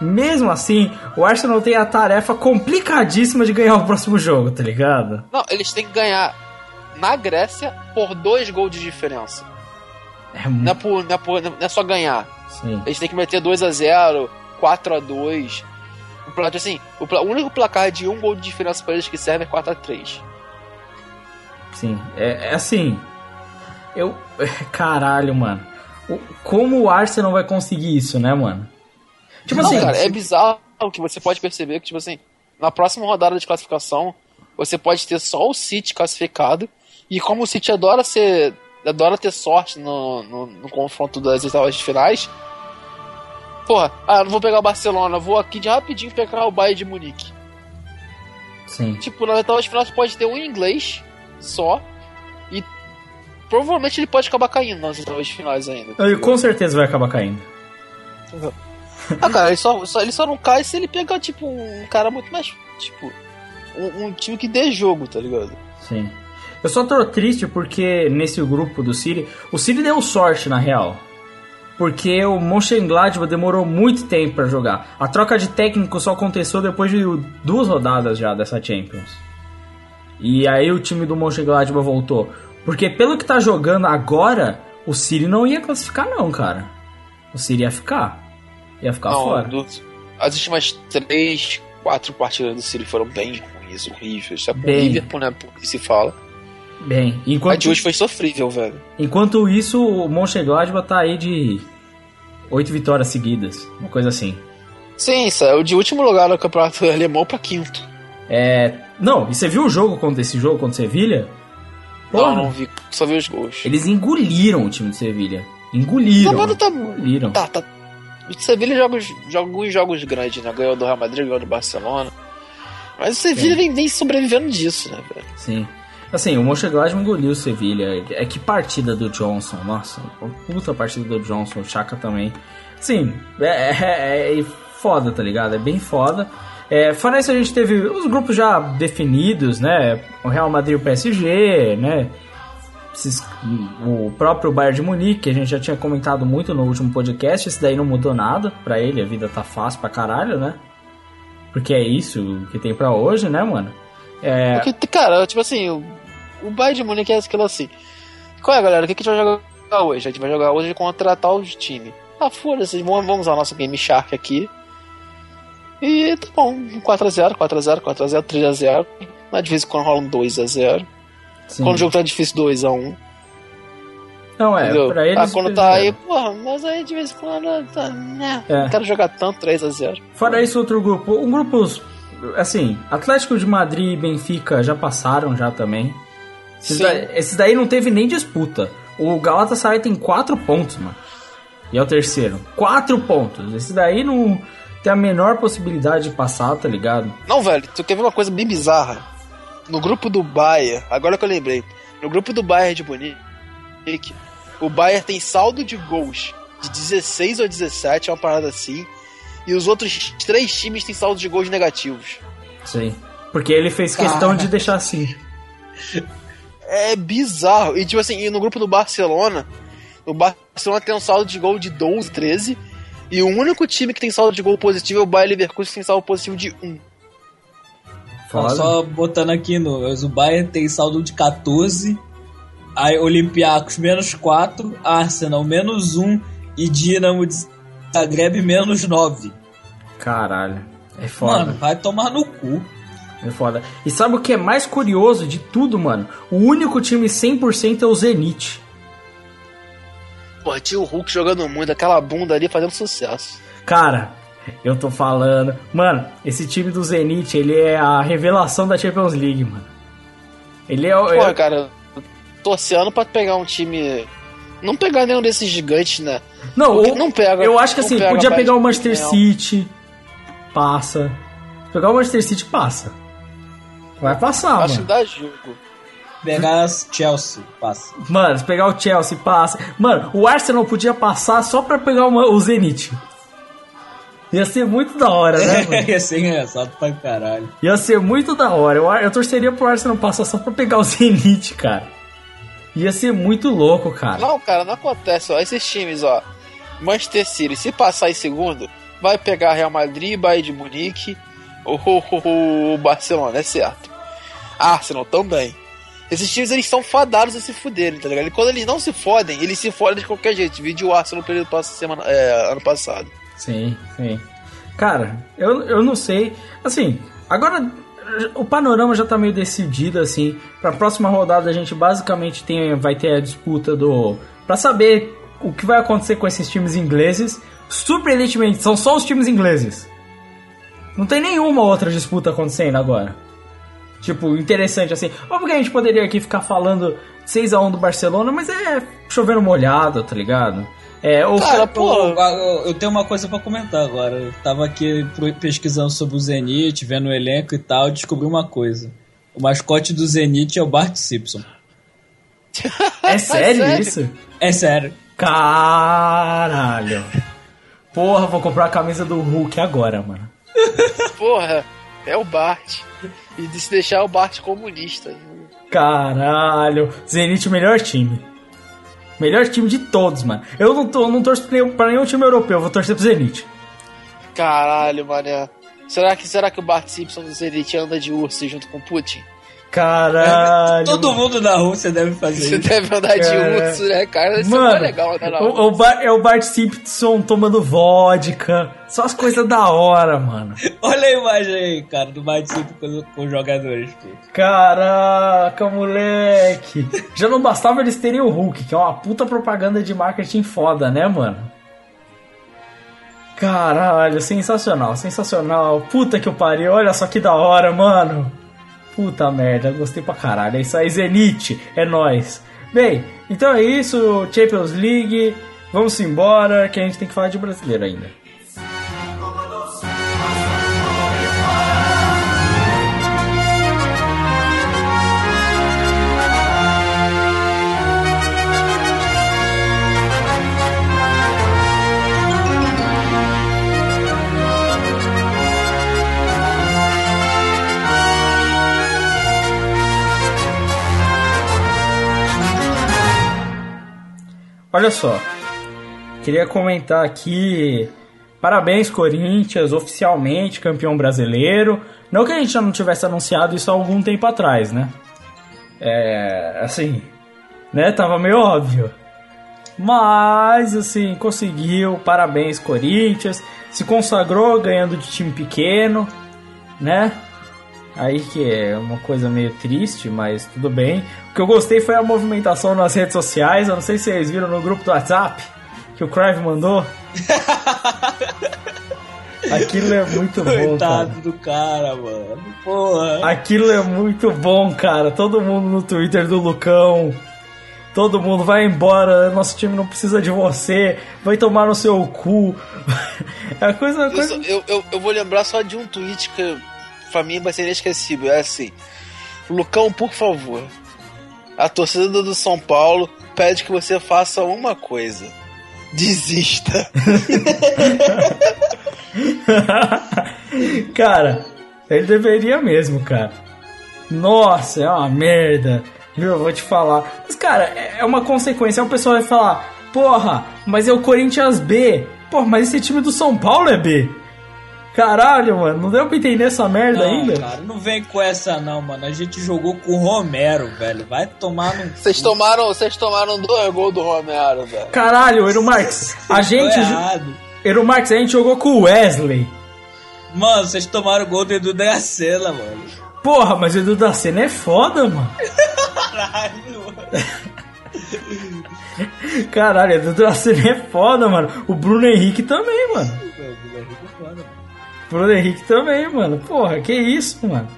mesmo assim, o Arsenal tem a tarefa complicadíssima de ganhar o próximo jogo, tá ligado? Não, eles têm que ganhar na Grécia por dois gols de diferença. É Não é, muito. por, não é, por- não é só ganhar. Sim. Eles têm que meter 2x0, 4x2. O, pla- assim, o, o único placar de um gol de diferença pra eles que serve é 4x3. Sim, é, é assim. Eu. Caralho, mano. O- como o Arsenal vai conseguir isso, né, mano? Tipo Não, assim. cara, é bizarro que você pode perceber que, tipo assim, na próxima rodada de classificação, você pode ter só o City classificado. E como o City adora ser. Adora ter sorte no, no, no confronto das oitavas de finais. Porra, ah, não vou pegar o Barcelona, vou aqui de rapidinho pegar o Bayern de Munique. Sim. Tipo, nas oitavas de finais pode ter um inglês só. E provavelmente ele pode acabar caindo nas oitavas de finais ainda. Ele com certeza vai acabar caindo. Ah, cara, ele só, só- ele só não cai se ele pegar, tipo, um cara muito mais. Tipo, um, um time que dê jogo, tá ligado? Sim. Eu só tô triste porque nesse grupo do City, o City deu sorte na real. Porque o Mönchengladbach demorou muito tempo pra jogar. A troca de técnico só aconteceu depois de duas rodadas já dessa Champions. E aí o time do Mönchengladbach voltou. Porque pelo que tá jogando agora, o City não ia classificar não, cara. O City ia ficar. Ia ficar não, fora. do- as últimas três, quatro partidas do City foram bem ruins, horríveis. Com o Bem. Liverpool, né? Por que se fala. Bem, A enquanto, de hoje foi sofrível, velho. enquanto isso, o Mönchengladbach tá aí de oito vitórias seguidas. Uma coisa assim. Sim, saiu de último lugar no campeonato alemão pra quinto. É. Não, e você viu o jogo contra esse jogo contra o Sevilha? Não, Porra, não vi, só vi os gols. Eles engoliram o time do Sevilha. Engoliram. Não, não tá- Engoliram. Tá, tá. O Sevilha joga, joga alguns jogos grandes, né? Ganhou do Real Madrid, ganhou do Barcelona. Mas o Sevilha vem, vem sobrevivendo disso, né, velho? Sim. Assim, o Mönchengladbach engoliu o Sevilha. É que partida do Johnson. Nossa, puta partida do Johnson. O Chaka também. Sim, é, é- é foda, tá ligado? É bem foda. É, fora isso, a gente teve os grupos já definidos, né? O Real Madrid e o PSG, né? O próprio Bayern de Munique, que a gente já tinha comentado muito no último podcast. Esse daí não mudou nada pra ele. A vida tá fácil pra caralho, né? Porque é isso que tem pra hoje, né, mano? É, Porque, cara, tipo assim, o, Bayern de Munique é aquilo assim. Qual é, galera? O que, a gente vai jogar hoje? A gente vai jogar hoje contra tal time. Ah, foda-se, vamos, vamos usar nosso Game Shark aqui. E tá bom, 4x0, 4x0, 4x0, 3x0. Mas de vez em quando rola um 2x0. sim. Quando o jogo tá difícil, 2x1. Não, é, entendeu? pra eles. ah, quando tá aí, fizeram. porra, mas aí de vez em quando. Tá, né, É. Não quero jogar tanto 3x0. Fora isso, outro grupo. Um grupo. Assim, Atlético de Madrid e Benfica já passaram já também. Esses, Sim. da, esses daí não teve nem disputa. O Galatasaray tem 4 pontos, mano. E é o terceiro. 4 pontos. Esse daí não tem a menor possibilidade de passar, tá ligado? Não, velho, tu quer ver uma coisa bem bizarra? No grupo do Bayern, agora que eu lembrei, no grupo do Bayern de Munique, o Bayern tem saldo de gols de 16 ou 17, é uma parada assim, e os outros três times têm saldo de gols negativos. Sim. Porque ele fez questão de deixar assim. É bizarro. E tipo assim, e no grupo do Barcelona, o Barcelona tem um saldo de gol de 12, 13. E o único time que tem saldo de gol positivo é o Bayern Leverkusen, que tem saldo positivo de 1. Ó, Só botando aqui no. O Bayern tem saldo de 14. Aí Olympiacos menos 4. Arsenal menos 1. E Dinamo de Zagreb menos 9. Caralho. É foda. Mano, vai tomar no cu. É foda. E sabe o que é mais curioso de tudo, mano? O único time 100% é o Zenit. Pô, tinha o Hulk jogando muito, aquela bunda ali fazendo sucesso. Cara, eu tô falando. Mano, esse time do Zenit, ele é a revelação da Champions League, mano. Ele é o. Pô, é- cara, torcendo pra pegar um time. Não pegar nenhum desses gigantes, né? Não, Porque não pega. Eu acho que assim, pega podia pegar o Manchester. City. Passa. Pegar o Manchester City, passa. Vai passar, Acho que mano. dá jogo. Pegar Chelsea, passa. Mano, se pegar o Chelsea, passa. Mano, o Arsenal podia passar só pra pegar uma- o Zenit. Ia ser muito da hora, né, mano? Ia ser engraçado pra caralho. Ia ser muito da hora. Eu, eu torceria pro Arsenal passar só pra pegar o Zenit, cara. Ia ser muito louco, cara. Não, cara, não acontece, ó. Esses times, ó. Manchester City, se passar em segundo, vai pegar Real Madrid, Bayern de Munique ou o Barcelona, é certo. Arsenal também. Esses times, eles estão fadados a se fuderem, tá ligado? E quando eles não se fodem, eles se fodem de qualquer jeito. Vídeo o Arsenal pass- semana, é, ano passado. Sim, sim. Cara, eu, eu não sei. Assim, agora o panorama já tá meio decidido, assim. Pra próxima rodada a gente basicamente tem, vai ter a disputa do. Pra saber o que vai acontecer com esses times ingleses. Surpreendentemente, são só os times ingleses. Não tem nenhuma outra disputa acontecendo agora. Tipo, interessante assim. Óbvio que a gente poderia aqui ficar falando 6x1 do Barcelona, mas é chovendo molhado, tá ligado? É, o Cara, pô, Eu, tenho uma coisa pra comentar agora. Eu tava aqui pesquisando sobre o Zenit, vendo o elenco e tal, descobri uma coisa. O mascote do Zenit é o Bart Simpson. é sério sério? isso? É sério. Caralho. Porra, vou comprar a camisa do Hulk agora, mano. porra, é o Bart. E de se deixar o Bart comunista. Caralho. Zenit, melhor time. Melhor time de todos, mano. Eu não, tô, não torço pra nenhum, pra nenhum time europeu, eu vou torcer pro Zenit. Caralho, mané. Será que, será que o Bart Simpson do Zenit anda de urso junto com o Putin? Caralho. Todo mundo na Rússia deve fazer Você isso. deve andar de É. urso, né, cara? Isso Mano, é legal andar na o, o Bar- é o Bart Simpson tomando vodka. Só as coisas da hora, mano. Olha a imagem aí, cara, do Bart Simpson com, com os jogadores. Caraca, moleque. Já não bastava eles terem o Hulk, que é uma puta propaganda de marketing foda, né, mano? Caralho, sensacional, sensacional. Puta que eu pariu, olha só que da hora, mano. Puta merda, gostei pra caralho. É isso aí, Zenit, é nóis. Bem, então é isso, Champions League. Vamos embora, que a gente tem que falar de brasileiro ainda. Olha só, queria comentar aqui. Parabéns, Corinthians, oficialmente campeão brasileiro. Não que a gente já não tivesse anunciado isso há algum tempo atrás, né? É. Assim. Né? Tava meio óbvio. Mas, assim, conseguiu. Parabéns, Corinthians. Se consagrou ganhando de time pequeno, né? Aí que é uma coisa meio triste, mas tudo bem. O que eu gostei foi a movimentação nas redes sociais. Eu não sei se vocês viram no grupo do WhatsApp que o Crave mandou. Aquilo é muito bom, cara. Coitado do cara, mano. Porra. Aquilo é muito bom, cara. Todo mundo no Twitter do Lucão. Todo mundo vai embora. Nosso time não precisa de você. Vai tomar no seu cu. É a coisa. a coisa... eu, eu, eu vou lembrar só de um tweet que pra mim vai ser inesquecível. É assim: Lucão, por favor, a torcida do São Paulo pede que você faça uma coisa: desista. Cara, Ele deveria mesmo, cara. Nossa, é uma merda. Eu vou te falar. Mas, cara, é é uma consequência. O pessoal vai falar, porra, mas é o Corinthians B. Porra, mas esse time do São Paulo é B. Caralho, mano, não deu pra entender essa merda Não, ainda? cara, não vem com essa não, mano. A gente jogou com o Romero, velho. Vai tomar no. Vocês tomaram, vocês tomaram dois gols do Romero, velho. Caralho, Eero Marx, a gente. Eero Marx, a gente jogou com o Wesley. Mano, vocês tomaram o gol do Edu Dracela, mano. Porra, mas o Edu da Cena é foda, mano. Caralho. Caralho, o Edu da Cena é foda, mano. O Bruno Henrique também, mano. O Bruno Henrique também, mano. Porra, que isso, mano.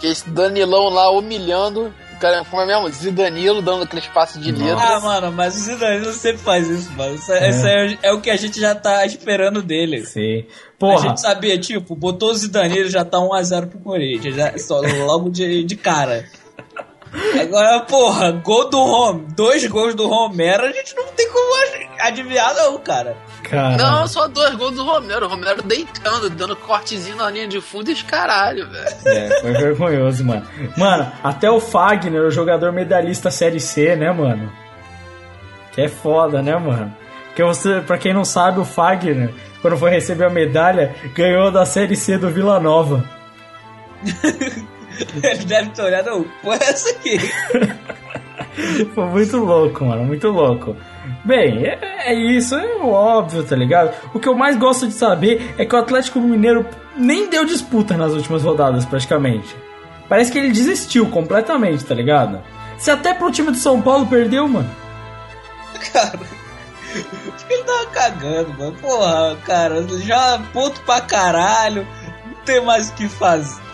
Que esse Danilão lá humilhando. O cara, como é mesmo? Zidanilo dando aquele espaço de letra. Ah, mano, mas o Zidane sempre faz isso, mano. Isso, isso é. é o que a gente já tá esperando dele. Sim. A Porra, gente sabia, tipo, botou o Zidane já tá 1x0 pro Corinthians, já, só logo de, de cara. Agora, porra, gol do Rom, dois gols do Romero, a gente não tem como ad- adivinhar não, cara. cara. Não, só dois gols do Romero. O Romero deitando, dando cortezinho na linha de fundo e os caralho, velho. É, foi vergonhoso, mano. Mano, até o Fagner, o jogador medalhista Série C, né, mano? Que é foda, né, mano? Porque você, pra quem não sabe, o Fagner, quando foi receber a medalha, ganhou da Série C do Vila Nova. Ele deve ter olhado, "Ô, pô, é essa aqui. Foi muito louco, mano, muito louco. Bem, é, é isso, é óbvio, tá ligado? O que eu mais gosto de saber é que o Atlético Mineiro nem deu disputa nas últimas rodadas, praticamente. Parece que ele desistiu completamente, tá ligado? Se até pro time do São Paulo perdeu, mano. Cara, ele tava cagando, mano. Porra, cara, já ponto pra caralho, não tem mais o que fazer.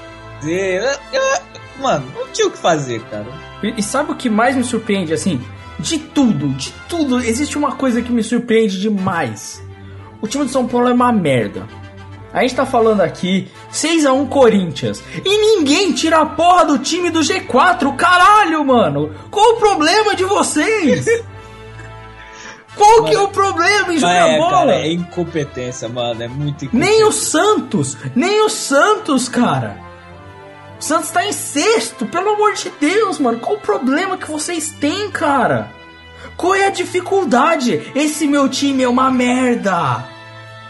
Eu- eu- mano, não tinha o que fazer, cara. E, e sabe o que mais me surpreende, assim? De tudo, de tudo, existe uma coisa que me surpreende demais. O time do São Paulo é uma merda. A gente tá falando aqui 6x1 Corinthians. E ninguém tira a porra do time do G4. Caralho, mano. Qual o problema de vocês? Qual que é o problema em jogar é, bola? cara, é incompetência, mano. É muito incompetência. Nem o Santos, nem o Santos, cara. Santos tá em sexto, pelo amor de Deus, mano. Qual o problema que vocês têm, cara? Qual é a dificuldade? Esse meu time é uma merda.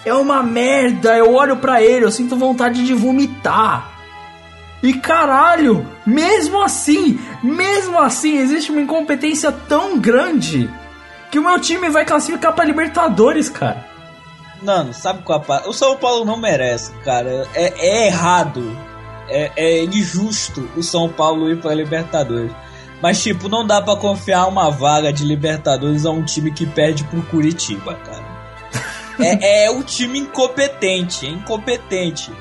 É uma merda. Eu olho pra ele, eu sinto vontade de vomitar. E caralho, mesmo assim, mesmo assim, existe uma incompetência tão grande que o meu time vai classificar pra Libertadores, cara. Mano, sabe qual a O São Paulo não merece, cara. É, é errado. É, é injusto o São Paulo ir pra Libertadores. Mas, tipo, não dá pra confiar uma vaga de Libertadores a um time que perde pro Curitiba, cara. É, é um time incompetente, é incompetente.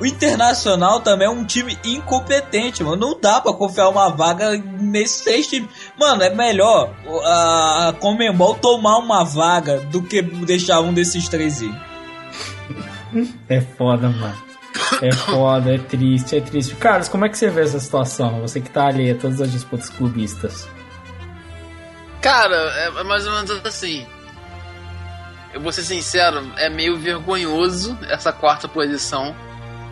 O Internacional também é um time incompetente, mano. Não dá pra confiar uma vaga nesses seis times. Mano, é melhor a Comembol tomar uma vaga do que deixar um desses três ir. É foda, mano. É foda, é triste, é triste. Carlos, como é que você vê essa situação? Você que tá ali a todas as disputas clubistas. Cara, é, é mais ou menos assim. Eu vou ser sincero, é meio vergonhoso essa quarta posição.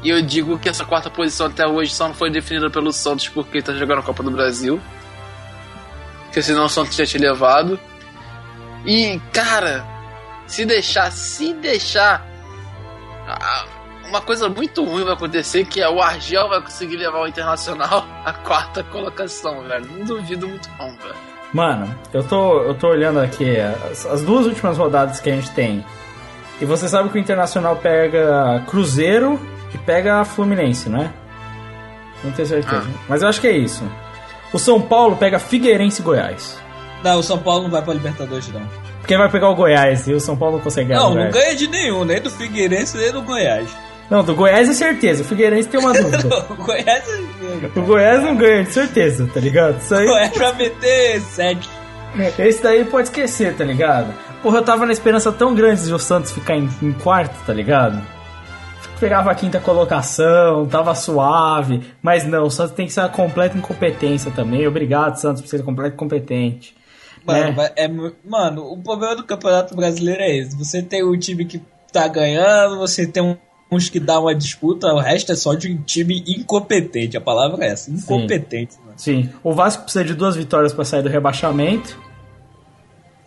E eu digo que essa quarta posição até hoje só não foi definida pelo Santos porque tá jogando a Copa do Brasil. Porque senão o Santos tinha te levado. E, cara, se deixar, se deixar. Ah, Uma coisa muito ruim vai acontecer que é o Argel vai conseguir levar o Internacional à quarta colocação, velho. Não duvido muito não, velho. Mano, eu tô, eu tô olhando aqui as, as duas últimas rodadas que a gente tem. E você sabe que o Internacional pega Cruzeiro e pega Fluminense, não é? Não tenho certeza. Mas eu acho que é isso. O São Paulo pega Figueirense e Goiás. Não, o São Paulo não vai pra Libertadores, não. Porque vai pegar o Goiás e o São Paulo não consegue ganhar. Não, não ganha de nenhum, nem do Figueirense, nem do Goiás. Não, do Goiás é certeza. O Figueirense tem uma dúvida. o Goiás é... o Goiás não ganha, de certeza, tá ligado? Isso aí. O Goiás vai meter 7. Esse daí pode esquecer, tá ligado? Porra, eu tava na esperança tão grande de o Santos ficar em, em quarto, tá ligado? Pegava a quinta colocação, tava suave. Mas não, o Santos tem que ser uma completa incompetência também. Obrigado, Santos, por ser completo incompetente. Mano, é mu- mano, o problema do Campeonato Brasileiro é esse. Você tem um time que tá ganhando, você tem um uns que dá uma disputa, o resto é só de um time incompetente. A palavra é essa, incompetente. Mano. Sim. O Vasco precisa de duas vitórias para sair do rebaixamento.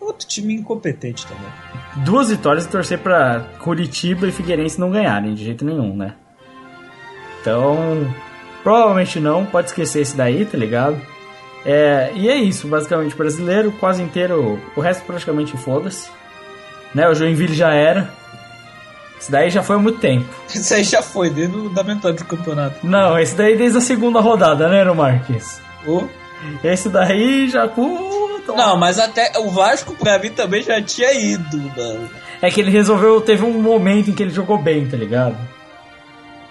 Outro time incompetente também. Duas vitórias e torcer para Curitiba e Figueirense não ganharem de jeito nenhum, né? Então, provavelmente não, pode esquecer esse daí, tá ligado? É, e é isso, basicamente brasileiro, quase inteiro, o resto praticamente foda-se. Né, o Joinville já era. Esse daí já foi há muito tempo. Esse aí já foi, desde o da metade do campeonato. Não, esse daí desde a segunda rodada, né, no Marques? Oh. Esse daí já com. Não, mas até o Vasco pra mim também já tinha ido, mano. É que ele resolveu, teve um momento em que ele jogou bem, tá ligado?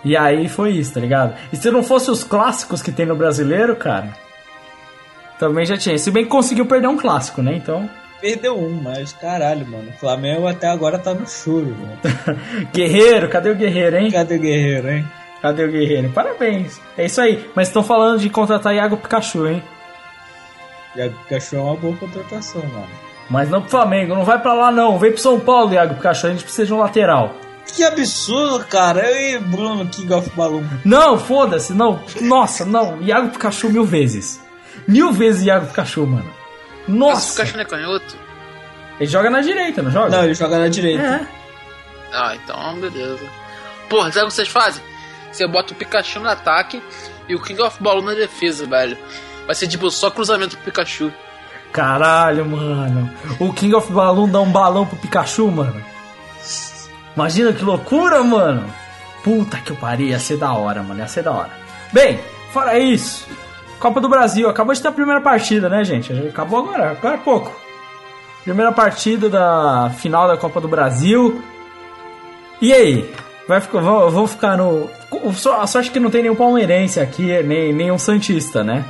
E aí foi isso, tá ligado? E se não fosse os clássicos que tem no brasileiro, cara, também já tinha. Se bem que conseguiu perder um clássico, né? Então. Perdeu um, mas caralho, mano. O Flamengo até agora tá no choro, mano. Guerreiro, cadê o Guerreiro, hein? Cadê o Guerreiro, hein? Cadê o Guerreiro? Parabéns. É isso aí. Mas estão falando de contratar Iago Pikachu, hein? Iago Pikachu é uma boa contratação, mano. Mas não pro Flamengo, não vai pra lá não. Vem pro São Paulo, Iago Pikachu. A gente precisa de um lateral. Que absurdo, cara. Eu e Bruno King of Balloon. Não, foda-se, não. Nossa, não. Iago Pikachu mil vezes. Mil vezes Iago Pikachu, mano. Nossa. Mas o Pikachu não é canhoto? Ele joga na direita, não joga? Não, ele joga na direita. É. Ah, então beleza. Porra, sabe o que vocês fazem? Você bota o Pikachu no ataque e o King of Balloon na defesa, velho. Vai ser tipo só cruzamento pro Pikachu. Caralho, mano. O King of Balloon dá um balão pro Pikachu, mano. Imagina que loucura, mano. Puta que eu parei, ia ser da hora, mano. Ia ser da hora. Bem, fora isso, Copa do Brasil. Acabou de ter a primeira partida, né, gente? Acabou agora, agora é pouco. Primeira partida da final da Copa do Brasil. E aí? Vai ficar, vamos ficar no. A sorte que não tem nenhum palmeirense aqui, nem nenhum Santista, né?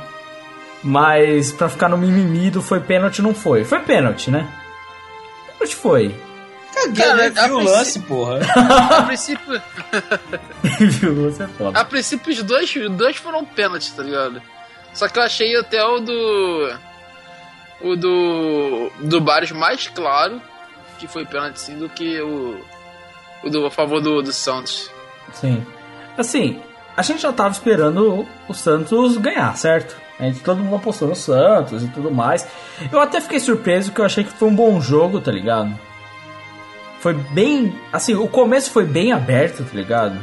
Mas pra ficar no mimimi do foi pênalti, não foi. Foi pênalti, né? Pênalti foi. Caguei, Cara, né? Viu o lance, porra. A princípio. Viu o lance é foda. A princípio, os dois, os dois foram pênaltis, tá ligado? Só que eu achei até o do. O do. Do Bares mais claro que foi pênalti sim do que o. O do a favor do, do Santos. Sim. Assim, a gente já tava esperando o Santos ganhar, certo? A gente, todo mundo apostou no Santos e tudo mais. Eu até fiquei surpreso que eu achei que foi um bom jogo, tá ligado? Foi bem. Assim, o começo foi bem aberto, tá ligado?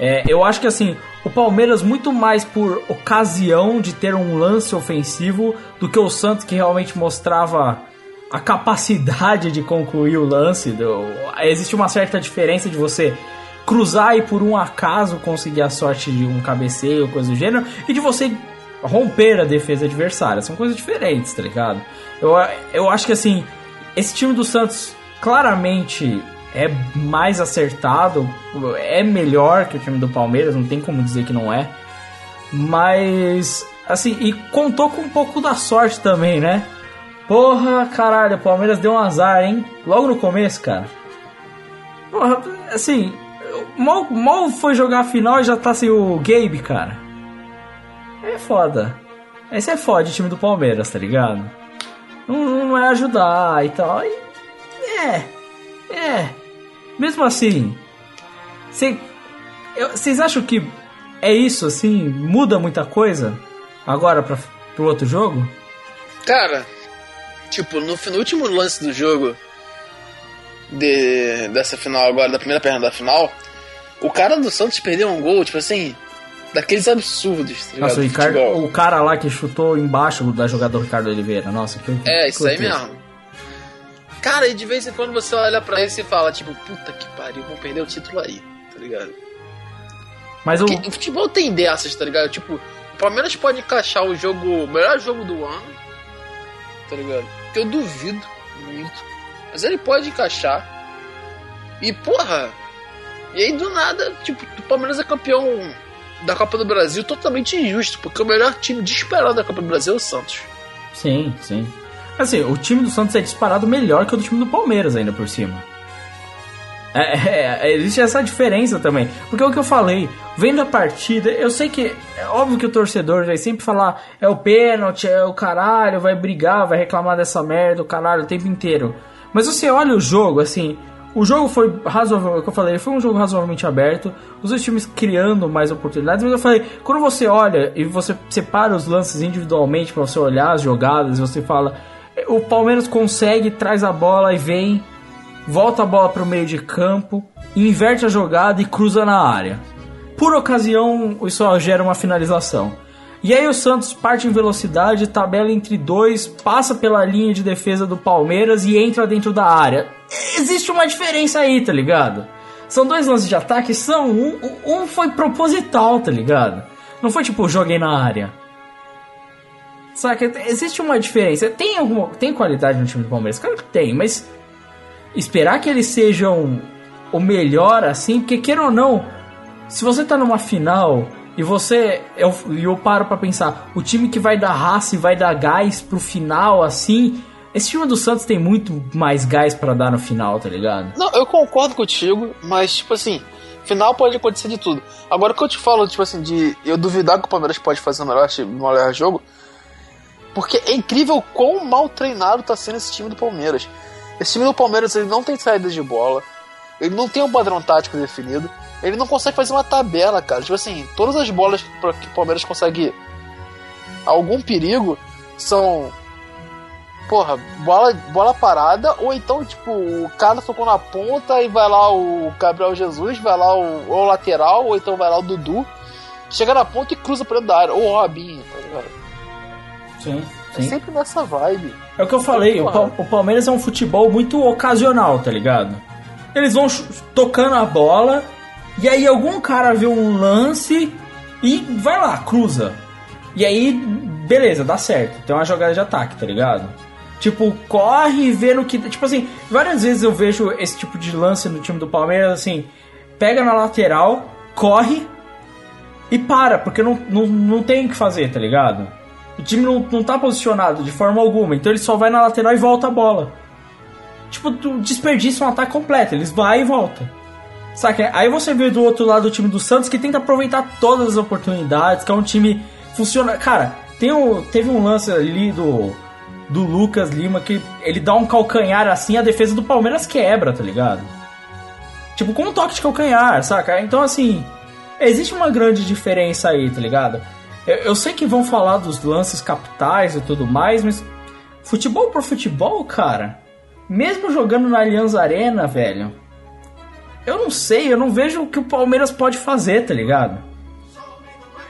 É, eu acho que assim, o Palmeiras muito mais por ocasião de ter um lance ofensivo do que o Santos que realmente mostrava a capacidade de concluir o lance. Do, existe uma certa diferença de você cruzar e por um acaso conseguir a sorte de um cabeceio ou coisa do gênero e de você romper a defesa adversária. São coisas diferentes, tá ligado? Eu, eu acho que assim, esse time do Santos claramente é mais acertado, é melhor que o time do Palmeiras, não tem como dizer que não é. Mas, assim, e contou com um pouco da sorte também, né? Porra, caralho, o Palmeiras deu um azar, hein? Logo no começo, cara. Porra, assim, mal, mal foi jogar a final e já tá sem o Gabe, cara. É foda. Esse é foda, o time do Palmeiras, tá ligado? Não, não é ajudar e tal. E, é, é. Mesmo assim, vocês acham que é isso, assim? Muda muita coisa agora pra, pro outro jogo? Cara, tipo, no, no último lance do jogo, de, dessa final agora, da primeira perna da final, o cara do Santos perdeu um gol, tipo assim, daqueles absurdos. Tá nossa, o, Ricardo, o, cara lá que chutou embaixo da jogada do Ricardo Oliveira, nossa, que. É, isso aí mesmo. Cara, e de vez em quando você olha pra ele e fala, tipo, puta que pariu, vão perder o título aí, tá ligado? Mas o... o futebol tem dessas, tá ligado? Tipo, o Palmeiras pode encaixar o jogo, o melhor jogo do ano, tá ligado? Que eu duvido muito. Mas ele pode encaixar. E, porra, e aí do nada, tipo, o Palmeiras é campeão da Copa do Brasil totalmente injusto, porque o melhor time disparado da Copa do Brasil é o Santos. Sim, sim. Assim, o time do Santos é disparado melhor que o do time do Palmeiras, ainda por cima. É, é, é, existe essa diferença também. Porque é o que eu falei, vendo a partida, eu sei que é óbvio que o torcedor vai sempre falar é o pênalti, é o caralho, vai brigar, vai reclamar dessa merda, o caralho, o tempo inteiro. Mas você olha o jogo, assim, O jogo foi razoável, que eu falei, foi um jogo razoavelmente aberto, os dois times criando mais oportunidades, mas eu falei, quando você olha e você separa os lances individualmente para você olhar as jogadas, você fala, o Palmeiras consegue, traz a bola e vem, volta a bola para o meio de campo, inverte a jogada e cruza na área. Por ocasião, isso gera uma finalização. E aí o Santos parte em velocidade, tabela entre dois, passa pela linha de defesa do Palmeiras e entra dentro da área. Existe uma diferença aí, tá ligado? São dois lances de ataque, são um, um foi proposital, tá ligado? Não foi tipo joguei na área. Saca? Existe uma diferença. Tem alguma tem qualidade no time do Palmeiras? Claro que tem, mas esperar que eles sejam o melhor assim, porque queira ou não, se você tá numa final e você. Eu, eu paro para pensar, o time que vai dar raça e vai dar gás pro final, assim. Esse time do Santos tem muito mais gás para dar no final, tá ligado? Não, eu concordo contigo, mas, tipo assim, final pode acontecer de tudo. Agora, o que eu te falo, tipo assim, de eu duvidar que o Palmeiras pode fazer o melhor, melhor jogo, porque é incrível quão mal treinado tá sendo esse time do Palmeiras. Esse time do Palmeiras ele não tem saídas de bola, ele não tem um padrão tático definido, ele não consegue fazer uma tabela, cara. Tipo assim, todas as bolas que o Palmeiras consegue algum perigo são porra, bola, bola parada, ou então, tipo, o cara tocou na ponta e vai lá o Gabriel Jesus, vai lá o, o lateral, ou então vai lá o Dudu, chega na ponta e cruza pra dentro da área, ou o Robinho, tá ligado? Sim, É sim. sempre nessa vibe. É o que eu falei, o. Pa- o Palmeiras é um futebol muito ocasional, tá ligado? Eles vão tocando a bola, e aí algum cara vê um lance e vai lá, cruza. E aí, beleza, dá certo. Tem uma jogada de ataque, tá ligado? Tipo, corre e vê no que. Tipo assim, várias vezes eu vejo esse tipo de lance no time do Palmeiras, assim, pega na lateral, corre e para, porque não, não, não tem o que fazer, tá ligado? O time não, não tá posicionado de forma alguma, então ele só vai na lateral e volta a bola. Tipo, desperdiça um ataque completo, eles vai e volta. Saca? Aí você vê do outro lado o time do Santos que tenta aproveitar todas as oportunidades, que é um time funciona. Cara, tem um, teve um lance ali do do Lucas Lima que ele dá um calcanhar assim, a defesa do Palmeiras quebra, tá ligado? Tipo, com um toque de calcanhar, saca? Então assim, existe uma grande diferença aí, tá ligado? Eu, sei que vão falar dos lances capitais e tudo mais, mas futebol por futebol, cara, mesmo jogando na Allianz Arena, velho, eu não sei, eu não vejo o que o Palmeiras pode fazer, tá ligado?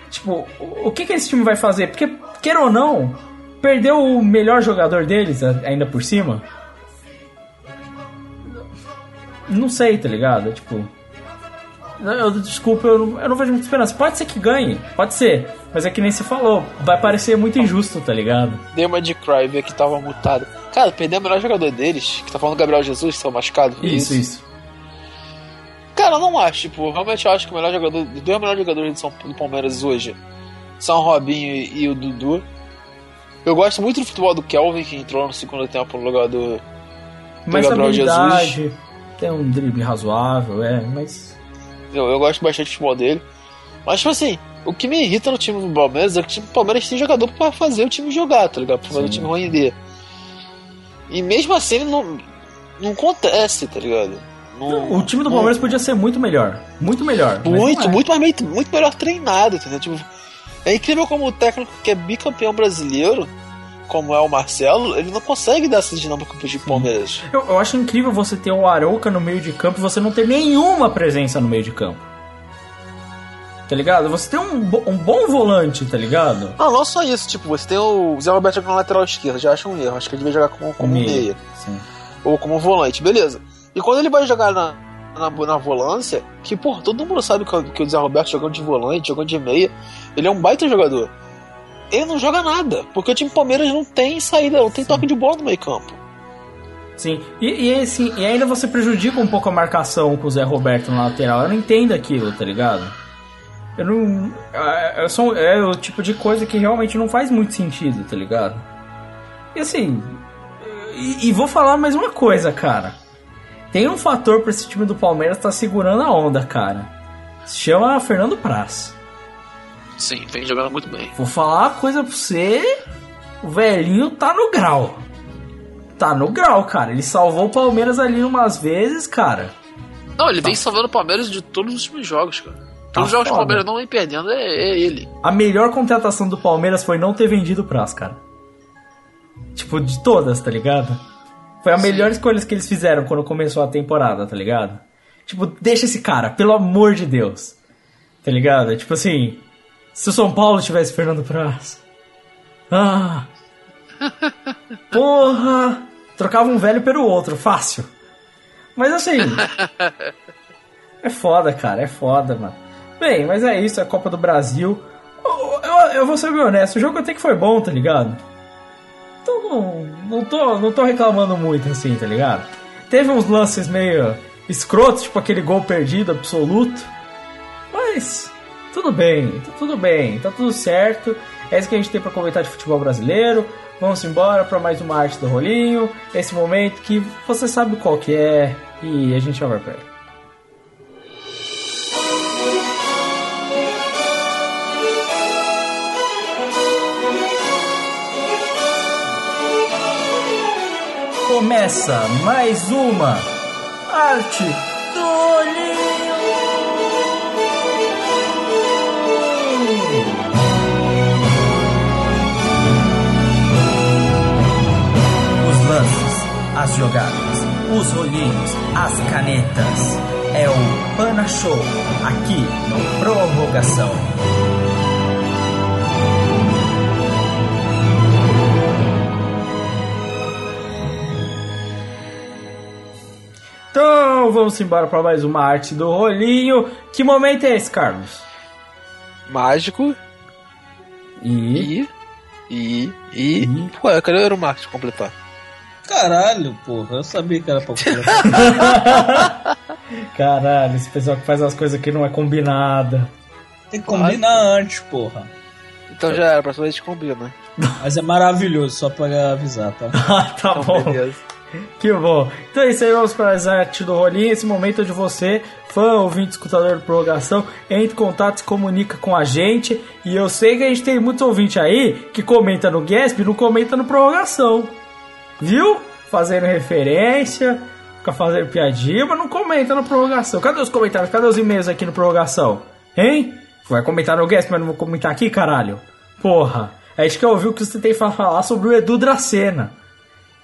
Tipo, o, que, que esse time vai fazer? Porque, queira ou não, perdeu o melhor jogador deles ainda por cima. Não sei, tá ligado? Tipo. Eu, desculpa, eu não, eu não vejo muita esperança. Pode ser que ganhe, pode ser. Mas é que nem se falou, vai parecer muito injusto, tá ligado? Dei uma de cry, vi que tava mutado. Cara, perdeu o melhor jogador deles, que tá falando do Gabriel Jesus, que saiu machucado. foi Isso, isso. Cara, eu não acho, tipo, realmente eu acho que o melhor jogador, os dois melhores jogadores do, São, do Palmeiras hoje são o Robinho e, e o Dudu. Eu gosto muito do futebol do Kelvin, que entrou no segundo tempo no lugar do. Mais Gabriel habilidade, tem um drible razoável, é, mas. Eu, eu gosto bastante do futebol dele. Mas, tipo assim, o que me irrita no time do Palmeiras é que o time do Palmeiras tem jogador pra fazer o time jogar, tá ligado? Pra fazer Sim. o time render. E mesmo assim não, não acontece, tá ligado? Não- O time do não- Palmeiras podia ser muito melhor. Muito melhor. Muito, não é. muito, mais, muito, muito melhor treinado, entendeu? Tipo, é incrível como o técnico que é bicampeão brasileiro, como é o Marcelo, ele não consegue dar essa dinâmica pro do Palmeiras. Eu, eu acho incrível você ter o Arouca no meio de campo e você não ter nenhuma presença no meio de campo. Tá ligado? Você tem um, bo- um bom volante, tá ligado? Não, não só isso, tipo, você tem o Zé Roberto jogando na lateral esquerda, já acho um erro, acho que ele devia jogar como, como meia. Sim. ou como volante, beleza. E quando ele vai jogar na, na, na volância, que, pô, todo mundo sabe que, o- que o Zé Roberto jogando de volante, jogando de meia, ele é um baita jogador. Ele não joga nada, porque o time Palmeiras não tem saída, não tem toque de bola no meio campo. Sim. E, e, assim, e ainda você prejudica um pouco a marcação com o Zé Roberto na lateral. Eu não entendo aquilo, tá ligado? Eu não. É, é só- é o tipo de coisa que realmente não faz muito sentido, tá ligado? E assim. E, e vou falar mais uma coisa, cara. Tem um fator pra esse time do Palmeiras estar segurando a onda, cara. Se chama Fernando Praz. Sim, vem jogando muito bem. Vou falar uma coisa pra você. O velhinho tá no grau. tá no grau, cara. Ele salvou o Palmeiras ali umas vezes, cara. Não, ele vem salvando o Palmeiras de todos os últimos jogos, cara. Todos os jogos que o. Palmeiras não vem perdendo é, é ele. A melhor contratação do Palmeiras foi não ter vendido o Praz, cara. Tipo, de todas, tá ligado? Foi a melhor escolha que eles fizeram quando começou a temporada, tá ligado? Tipo, deixa esse cara, pelo amor de Deus. Tá ligado? Tipo assim, se o São Paulo tivesse Fernando Praz. Ah! Porra! Trocava um velho pelo outro, fácil. Mas assim. é foda, cara, é foda, mano. Bem, mas é isso, é a Copa do Brasil. Eu, eu, eu vou ser bem honesto, o jogo até que foi bom, tá ligado? Então não, não, tô, não tô reclamando muito assim, tá ligado? Teve uns lances meio escrotos, tipo aquele gol perdido absoluto. Mas tudo bem, tá tudo bem, tá tudo certo. É isso que a gente tem pra comentar de futebol brasileiro. Vamos embora para mais uma arte do rolinho. Esse momento que você sabe qual que é e a gente já vai pra ele. Começa mais uma arte do rolinho. Lances, as jogadas, os rolinhos, as canetas. É o Pana Show, aqui no Prorrogação. Então vamos embora para mais uma arte do rolinho. Que momento é esse, Carlos? Mágico E. e. E. E. E? Pô, eu quero o Marcos completar. Caralho, porra, eu sabia que era pra colocar. Caralho, esse pessoal que faz as coisas que não é combinada. Tem que combinar antes, porra. Então já era, a próxima vez a gente combina. Mas é maravilhoso, só pra avisar, tá? Ah, tá Então, bom. beleza. Que bom. Então é isso aí, vamos para as artes do rolinho. Esse momento de você, fã, ouvinte, escutador de prorrogação, entre em contato, se comunica com a gente. E eu sei que a gente tem muitos ouvintes aí que comenta no Gasp e não comenta no prorrogação. Viu? Fazendo referência, fica fazendo piadinha, mas não comenta na prorrogação. Cadê os comentários? Cadê os e-mails aqui no prorrogação? Hein? Vai comentar no Gasp, mas não vou comentar aqui, caralho? Porra. A gente quer ouvir o que você tem pra falar sobre o Edu Dracena.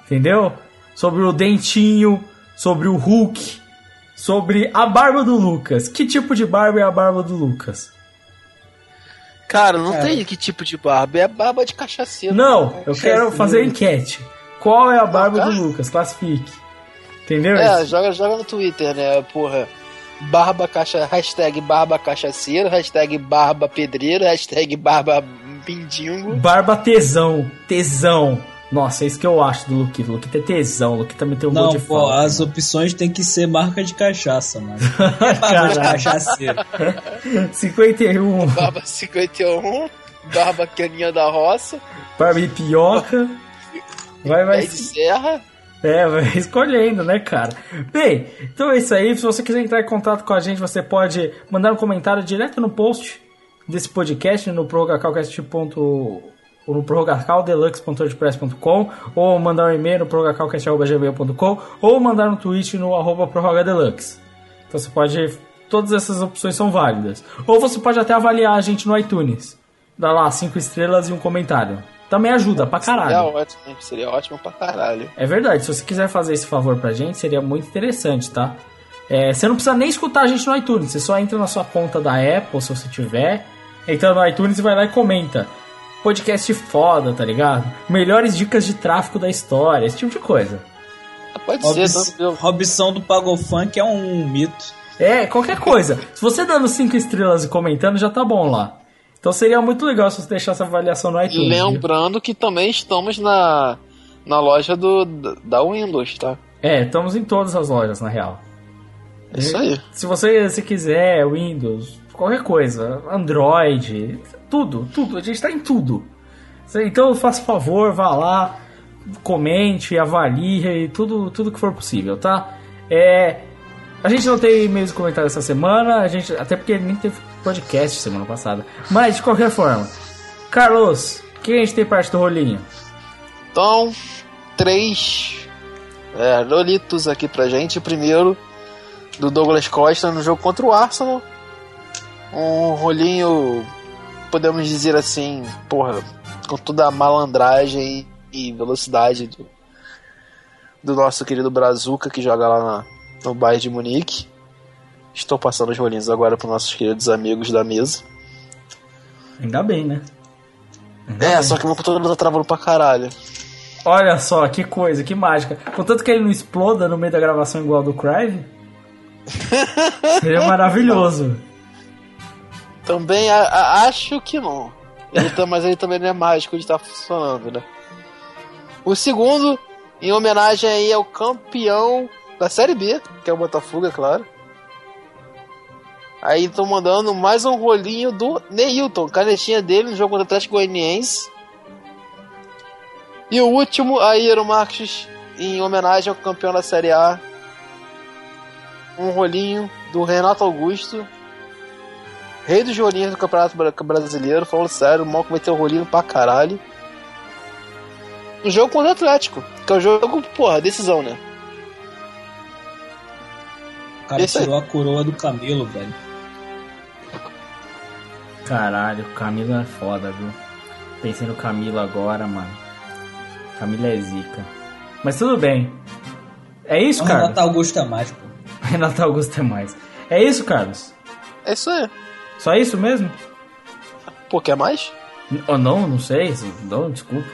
Entendeu? Sobre o dentinho, sobre o Hulk, sobre a barba do Lucas. Que tipo de barba é a barba do Lucas? Cara, não Cara. tem que tipo de barba, é barba de cachaceiro. Não, cara. eu quero fazer a enquete. Qual é a barba tá. do Lucas? Classifique. Entendeu? É, joga, joga no Twitter, né? Porra. Barba caixa, hashtag barba cachaceiro, hashtag barba pedreiro, hashtag barba pindingo. Barba tesão. Tesão. Nossa, é isso que eu acho do Luquito. O Luquito é tesão. O Luquito também tem um Não, gol de pô, falta. as opções tem que ser marca de cachaça, mano. É barba de cachaceiro. 51. Barba 51, barba caninha da roça, Barba e pioca. Vai, vai. serra. É, vai escolhendo, né, cara? Bem, então é isso aí. Se você quiser entrar em contato com a gente, você pode mandar um comentário direto no post desse podcast no prorrogacalcast.com ou no prorrogacaldeluxe.wordpress.com ou mandar um e-mail no prorrogacalcast.gmail.com ou mandar um tweet no arroba prorrogadeluxe. Então você pode... Todas essas opções são válidas. Ou você pode até avaliar a gente no iTunes. Dá lá cinco estrelas e um comentário. Também ajuda pra caralho. Seria ótimo, seria ótimo pra caralho. É verdade, se você quiser fazer esse favor pra gente, seria muito interessante, tá? É, você não precisa nem escutar a gente no iTunes, você só entra na sua conta da Apple, se você tiver, entra no iTunes e vai lá e comenta. Podcast foda, tá ligado? Melhores dicas de tráfico da história, esse tipo de coisa. Pode Robs- ser. Robson do Pagofunk é um mito. É, qualquer coisa. se você dando 5 estrelas e comentando, já tá bom lá. Então seria muito legal se você deixasse a avaliação no iTunes. viu? Lembrando que também estamos na, na loja do, da Windows, tá? É, estamos em todas as lojas, na real. É isso aí. Se você se quiser, Windows, qualquer coisa, Android, tudo, tudo, a gente tá em tudo. Então faça favor, vá lá, comente, avalie, tudo, tudo que for possível, tá? É, a gente não tem e-mails comentários essa semana, a gente, até porque nem teve podcast semana passada. Mas de qualquer forma, Carlos, o que a gente tem parte do rolinho? Então, três É, Lolitos aqui pra gente. Primeiro, do Douglas Costa no jogo contra o Arsenal. Um rolinho, podemos dizer assim, porra, com toda a malandragem e velocidade do, do nosso querido Brazuca que joga lá na, no Bayern de Munique. Estou passando os rolinhos agora para nossos queridos amigos da mesa. Ainda bem, né? Ainda É, bem. só que o meu computador tá travando pra caralho. Olha só, que coisa, que mágica. Contanto que ele não exploda no meio da gravação igual ao do Crive. Seria maravilhoso. Também a- a- acho que não. Ele tá- mas ele também não é mágico de estar funcionando, né? O segundo, em homenagem aí ao campeão da Série B, que é o Botafogo, é claro. Aí estão mandando mais um rolinho do Neilton, canetinha dele no jogo contra o Atlético Goianiense. E o último, aí, Eero Marques, em homenagem ao campeão da Série A. Um rolinho do Renato Augusto, Rei dos rolinhos do Campeonato Bra- Brasileiro, falando sério, o Malco vai ter um rolinho pra caralho. Um jogo contra o Atlético, que é o jogo, porra, decisão, né? O cara Esse aí. tirou a coroa do Camilo, velho. Caralho, o Camilo é foda, viu? Pensei no Camilo agora, mano. Camilo é zica. Mas tudo bem. É isso, O Carlos? Renato Augusto é mais, pô. Renato Augusto é mais. É isso, Carlos? É isso aí. Só isso mesmo? Pô, quer mais? Ou não, não sei. Não, desculpa.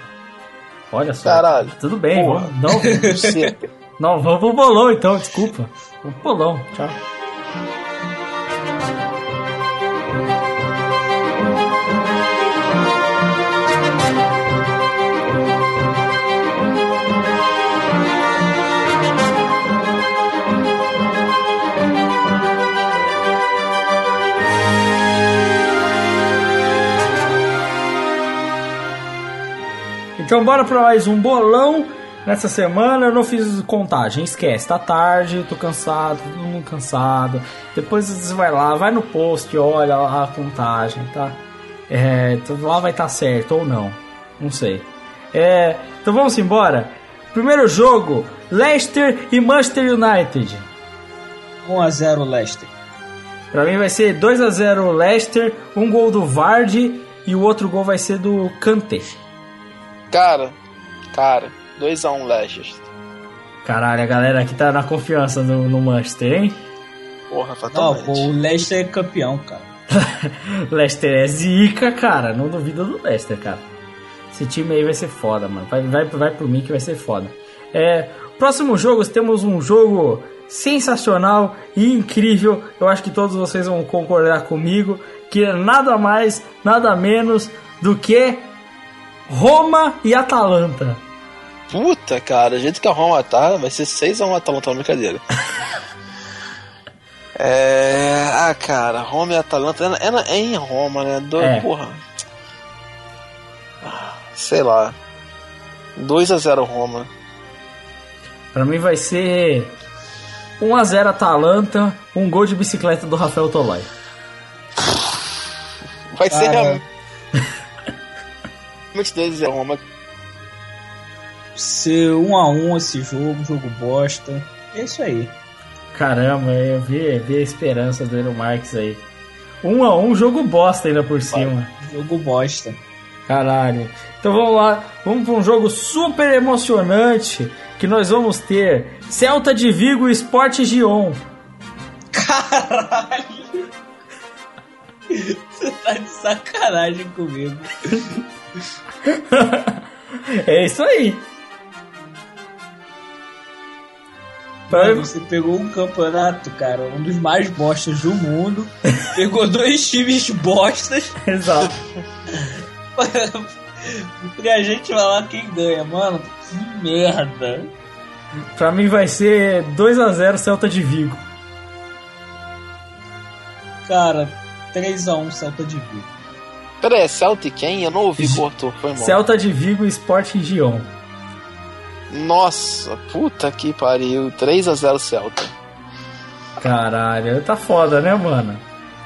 Olha só. Caralho. Tudo bem, Porra. vamos. Não, não, vamos pro bolão então, desculpa. Pro bolão, tchau. Então bora pra mais um bolão. Nessa semana eu não fiz contagem, esquece, tá tarde, tô cansado, todo mundo cansado. Depois você vai lá, vai no post, olha lá a contagem, tá? É, então lá vai estar certo ou não, não sei. É, então vamos embora. Primeiro jogo, Leicester e Manchester United. 1x0 Leicester. Pra mim vai ser 2 a 0 Leicester, um gol do Vardy e o outro gol vai ser do Kanté. Cara, cara, 2x1 Leicester. Caralho, a galera aqui tá na confiança no, no Manchester, hein? Porra, Não, fatalmente. pô, o Leicester é campeão, cara. Leicester é zica, cara. Não duvido do Leicester, cara. Esse time aí vai ser foda, mano. Vai, vai, vai por mim que vai ser foda. É, próximo jogo, temos um jogo sensacional e incrível. Eu acho que todos vocês vão concordar comigo. Que é nada mais, nada menos do que Roma e Atalanta. Puta, cara, do jeito que a Roma tá, vai ser 6x1 Atalanta, brincadeira. é. Ah, cara, Roma e Atalanta. É, é, é em Roma, né? Do, É. Porra. Ah, Sei lá. 2x0 Roma. Pra mim vai ser 1 a 0 Atalanta, um gol de bicicleta do Rafael Tolói. Vai ser. Realmente 2x0 Roma. Ser 1x1 esse jogo, jogo bosta. É isso aí. Caramba, eu vi, vi a esperança do Eero Marques aí. Um a um, jogo bosta ainda por cima. Jogo bosta. Caralho. Então vamos lá, vamos para um jogo super emocionante que nós vamos ter Celta de Vigo e Sport Gion. Caralho! Você tá de sacanagem comigo. é isso aí. Você pegou um campeonato, cara, um dos mais bostas do mundo. pegou dois times bostas Exato. pra gente falar quem ganha, mano. Que merda. Pra mim vai ser 2 a 0 Celta de Vigo. Cara, 3x1 Celta de Vigo. Pera aí, é Celtic quem? Eu não ouvi, cortou, foi mal. Celta de Vigo e Sport Gion. Nossa, puta que pariu. 3x0 Celta. Caralho, tá foda, né, mano?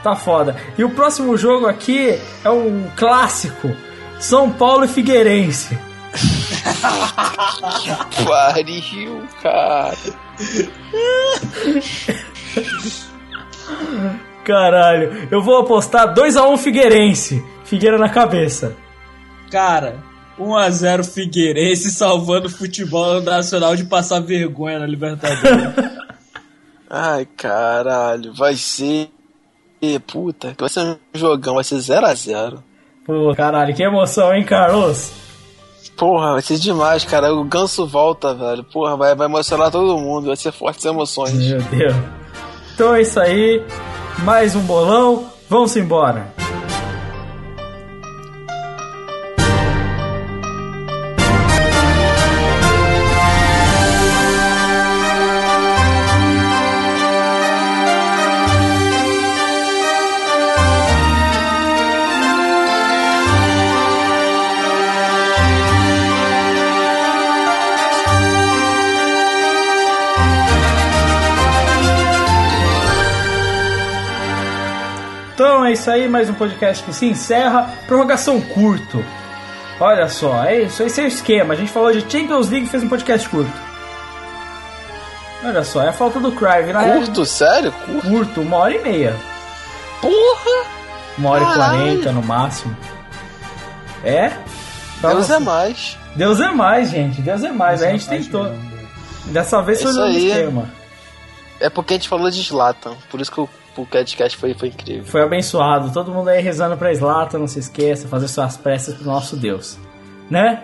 Tá foda. E o próximo jogo aqui é um clássico: São Paulo e Figueirense. Pariu, cara. Caralho, eu vou apostar 2x1 Figueirense. Figueira na cabeça. Cara, 1x0 Figueirense salvando o futebol nacional de passar vergonha na Libertadores. Ai, caralho. Vai ser. Puta, vai ser um jogão, vai ser 0x0. Pô, caralho, que emoção, hein, Carlos? Porra, vai ser demais, cara. O ganso volta, velho. Porra, vai, vai emocionar todo mundo. Vai ser fortes emoções. Meu Deus. Então é isso aí. Mais um bolão. Vamos embora. Então é isso aí, mais um podcast que se encerra. Prorrogação curto. Olha só, é isso, esse é o esquema. A gente falou de Champions League e fez um podcast curto. Olha só, é a falta do Crive. Na Curto? Sério? Curto? Curto, uma hora e meia. Porra! Uma hora e Caralho. quarenta no máximo. É? Pra Deus você- é mais. Deus é mais, gente. Deus é mais. a gente tentou. Dessa vez foi no aí. esquema. É porque a gente falou de Slatan. Por isso que o, o podcast foi, foi incrível. Foi abençoado. Todo mundo aí rezando pra Slata, não se esqueça, fazer suas preces pro nosso Deus. Né?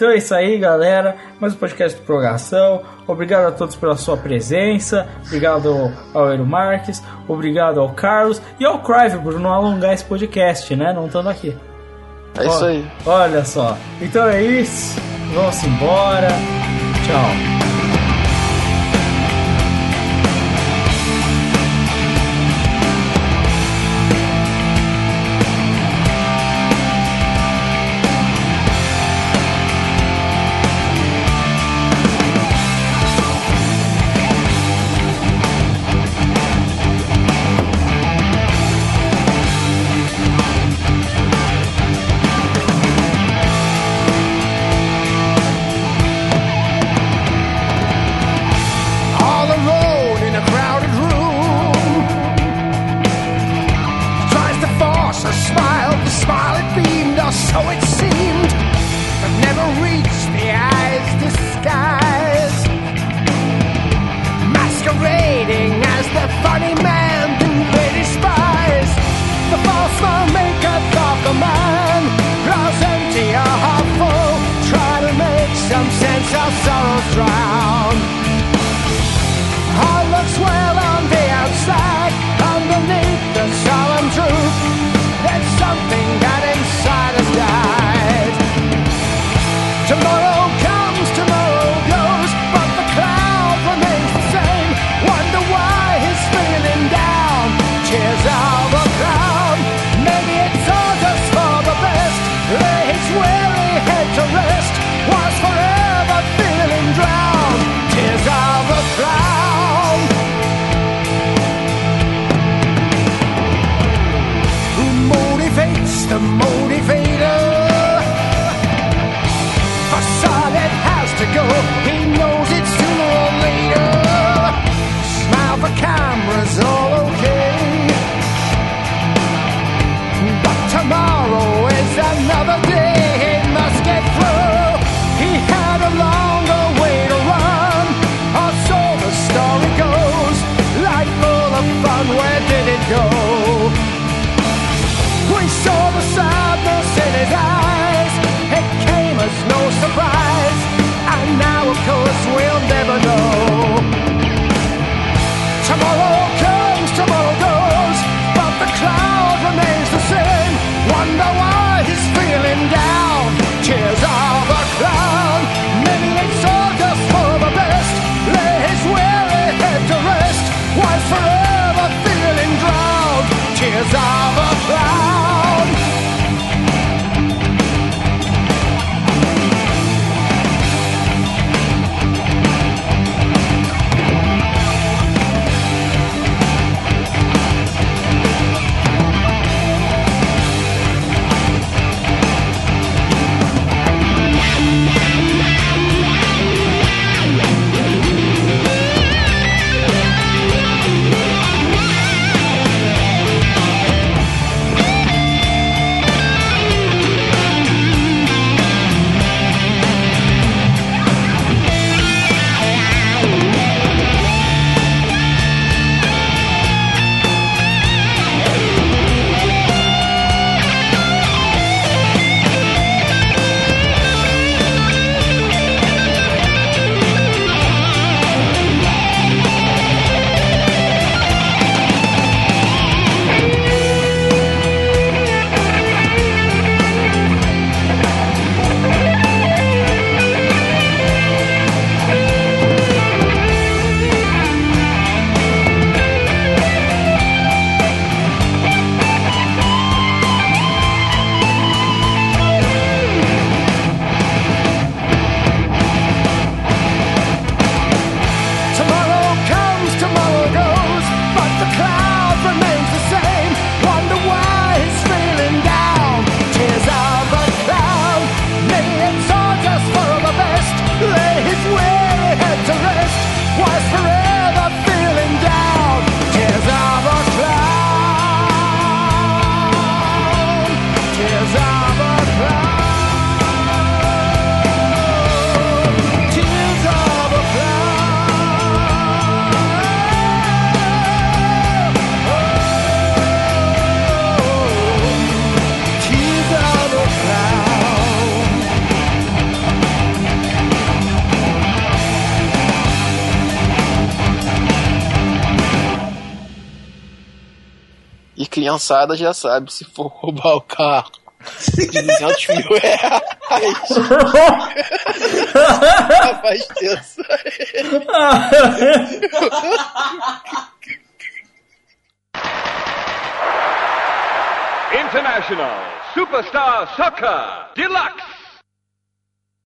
Então é isso aí, galera. Mais um podcast de prorrogação. Obrigado a todos pela sua presença. Obrigado ao Eero Marques. Obrigado ao Carlos. E ao Crive por não alongar esse podcast, né? Não estando aqui. É isso aí. Olha só. Então é isso. Vamos embora. Tchau. Criançada já sabe, se for roubar o carro de 200 mil reais, abasteça. International Superstar Soccer Deluxe.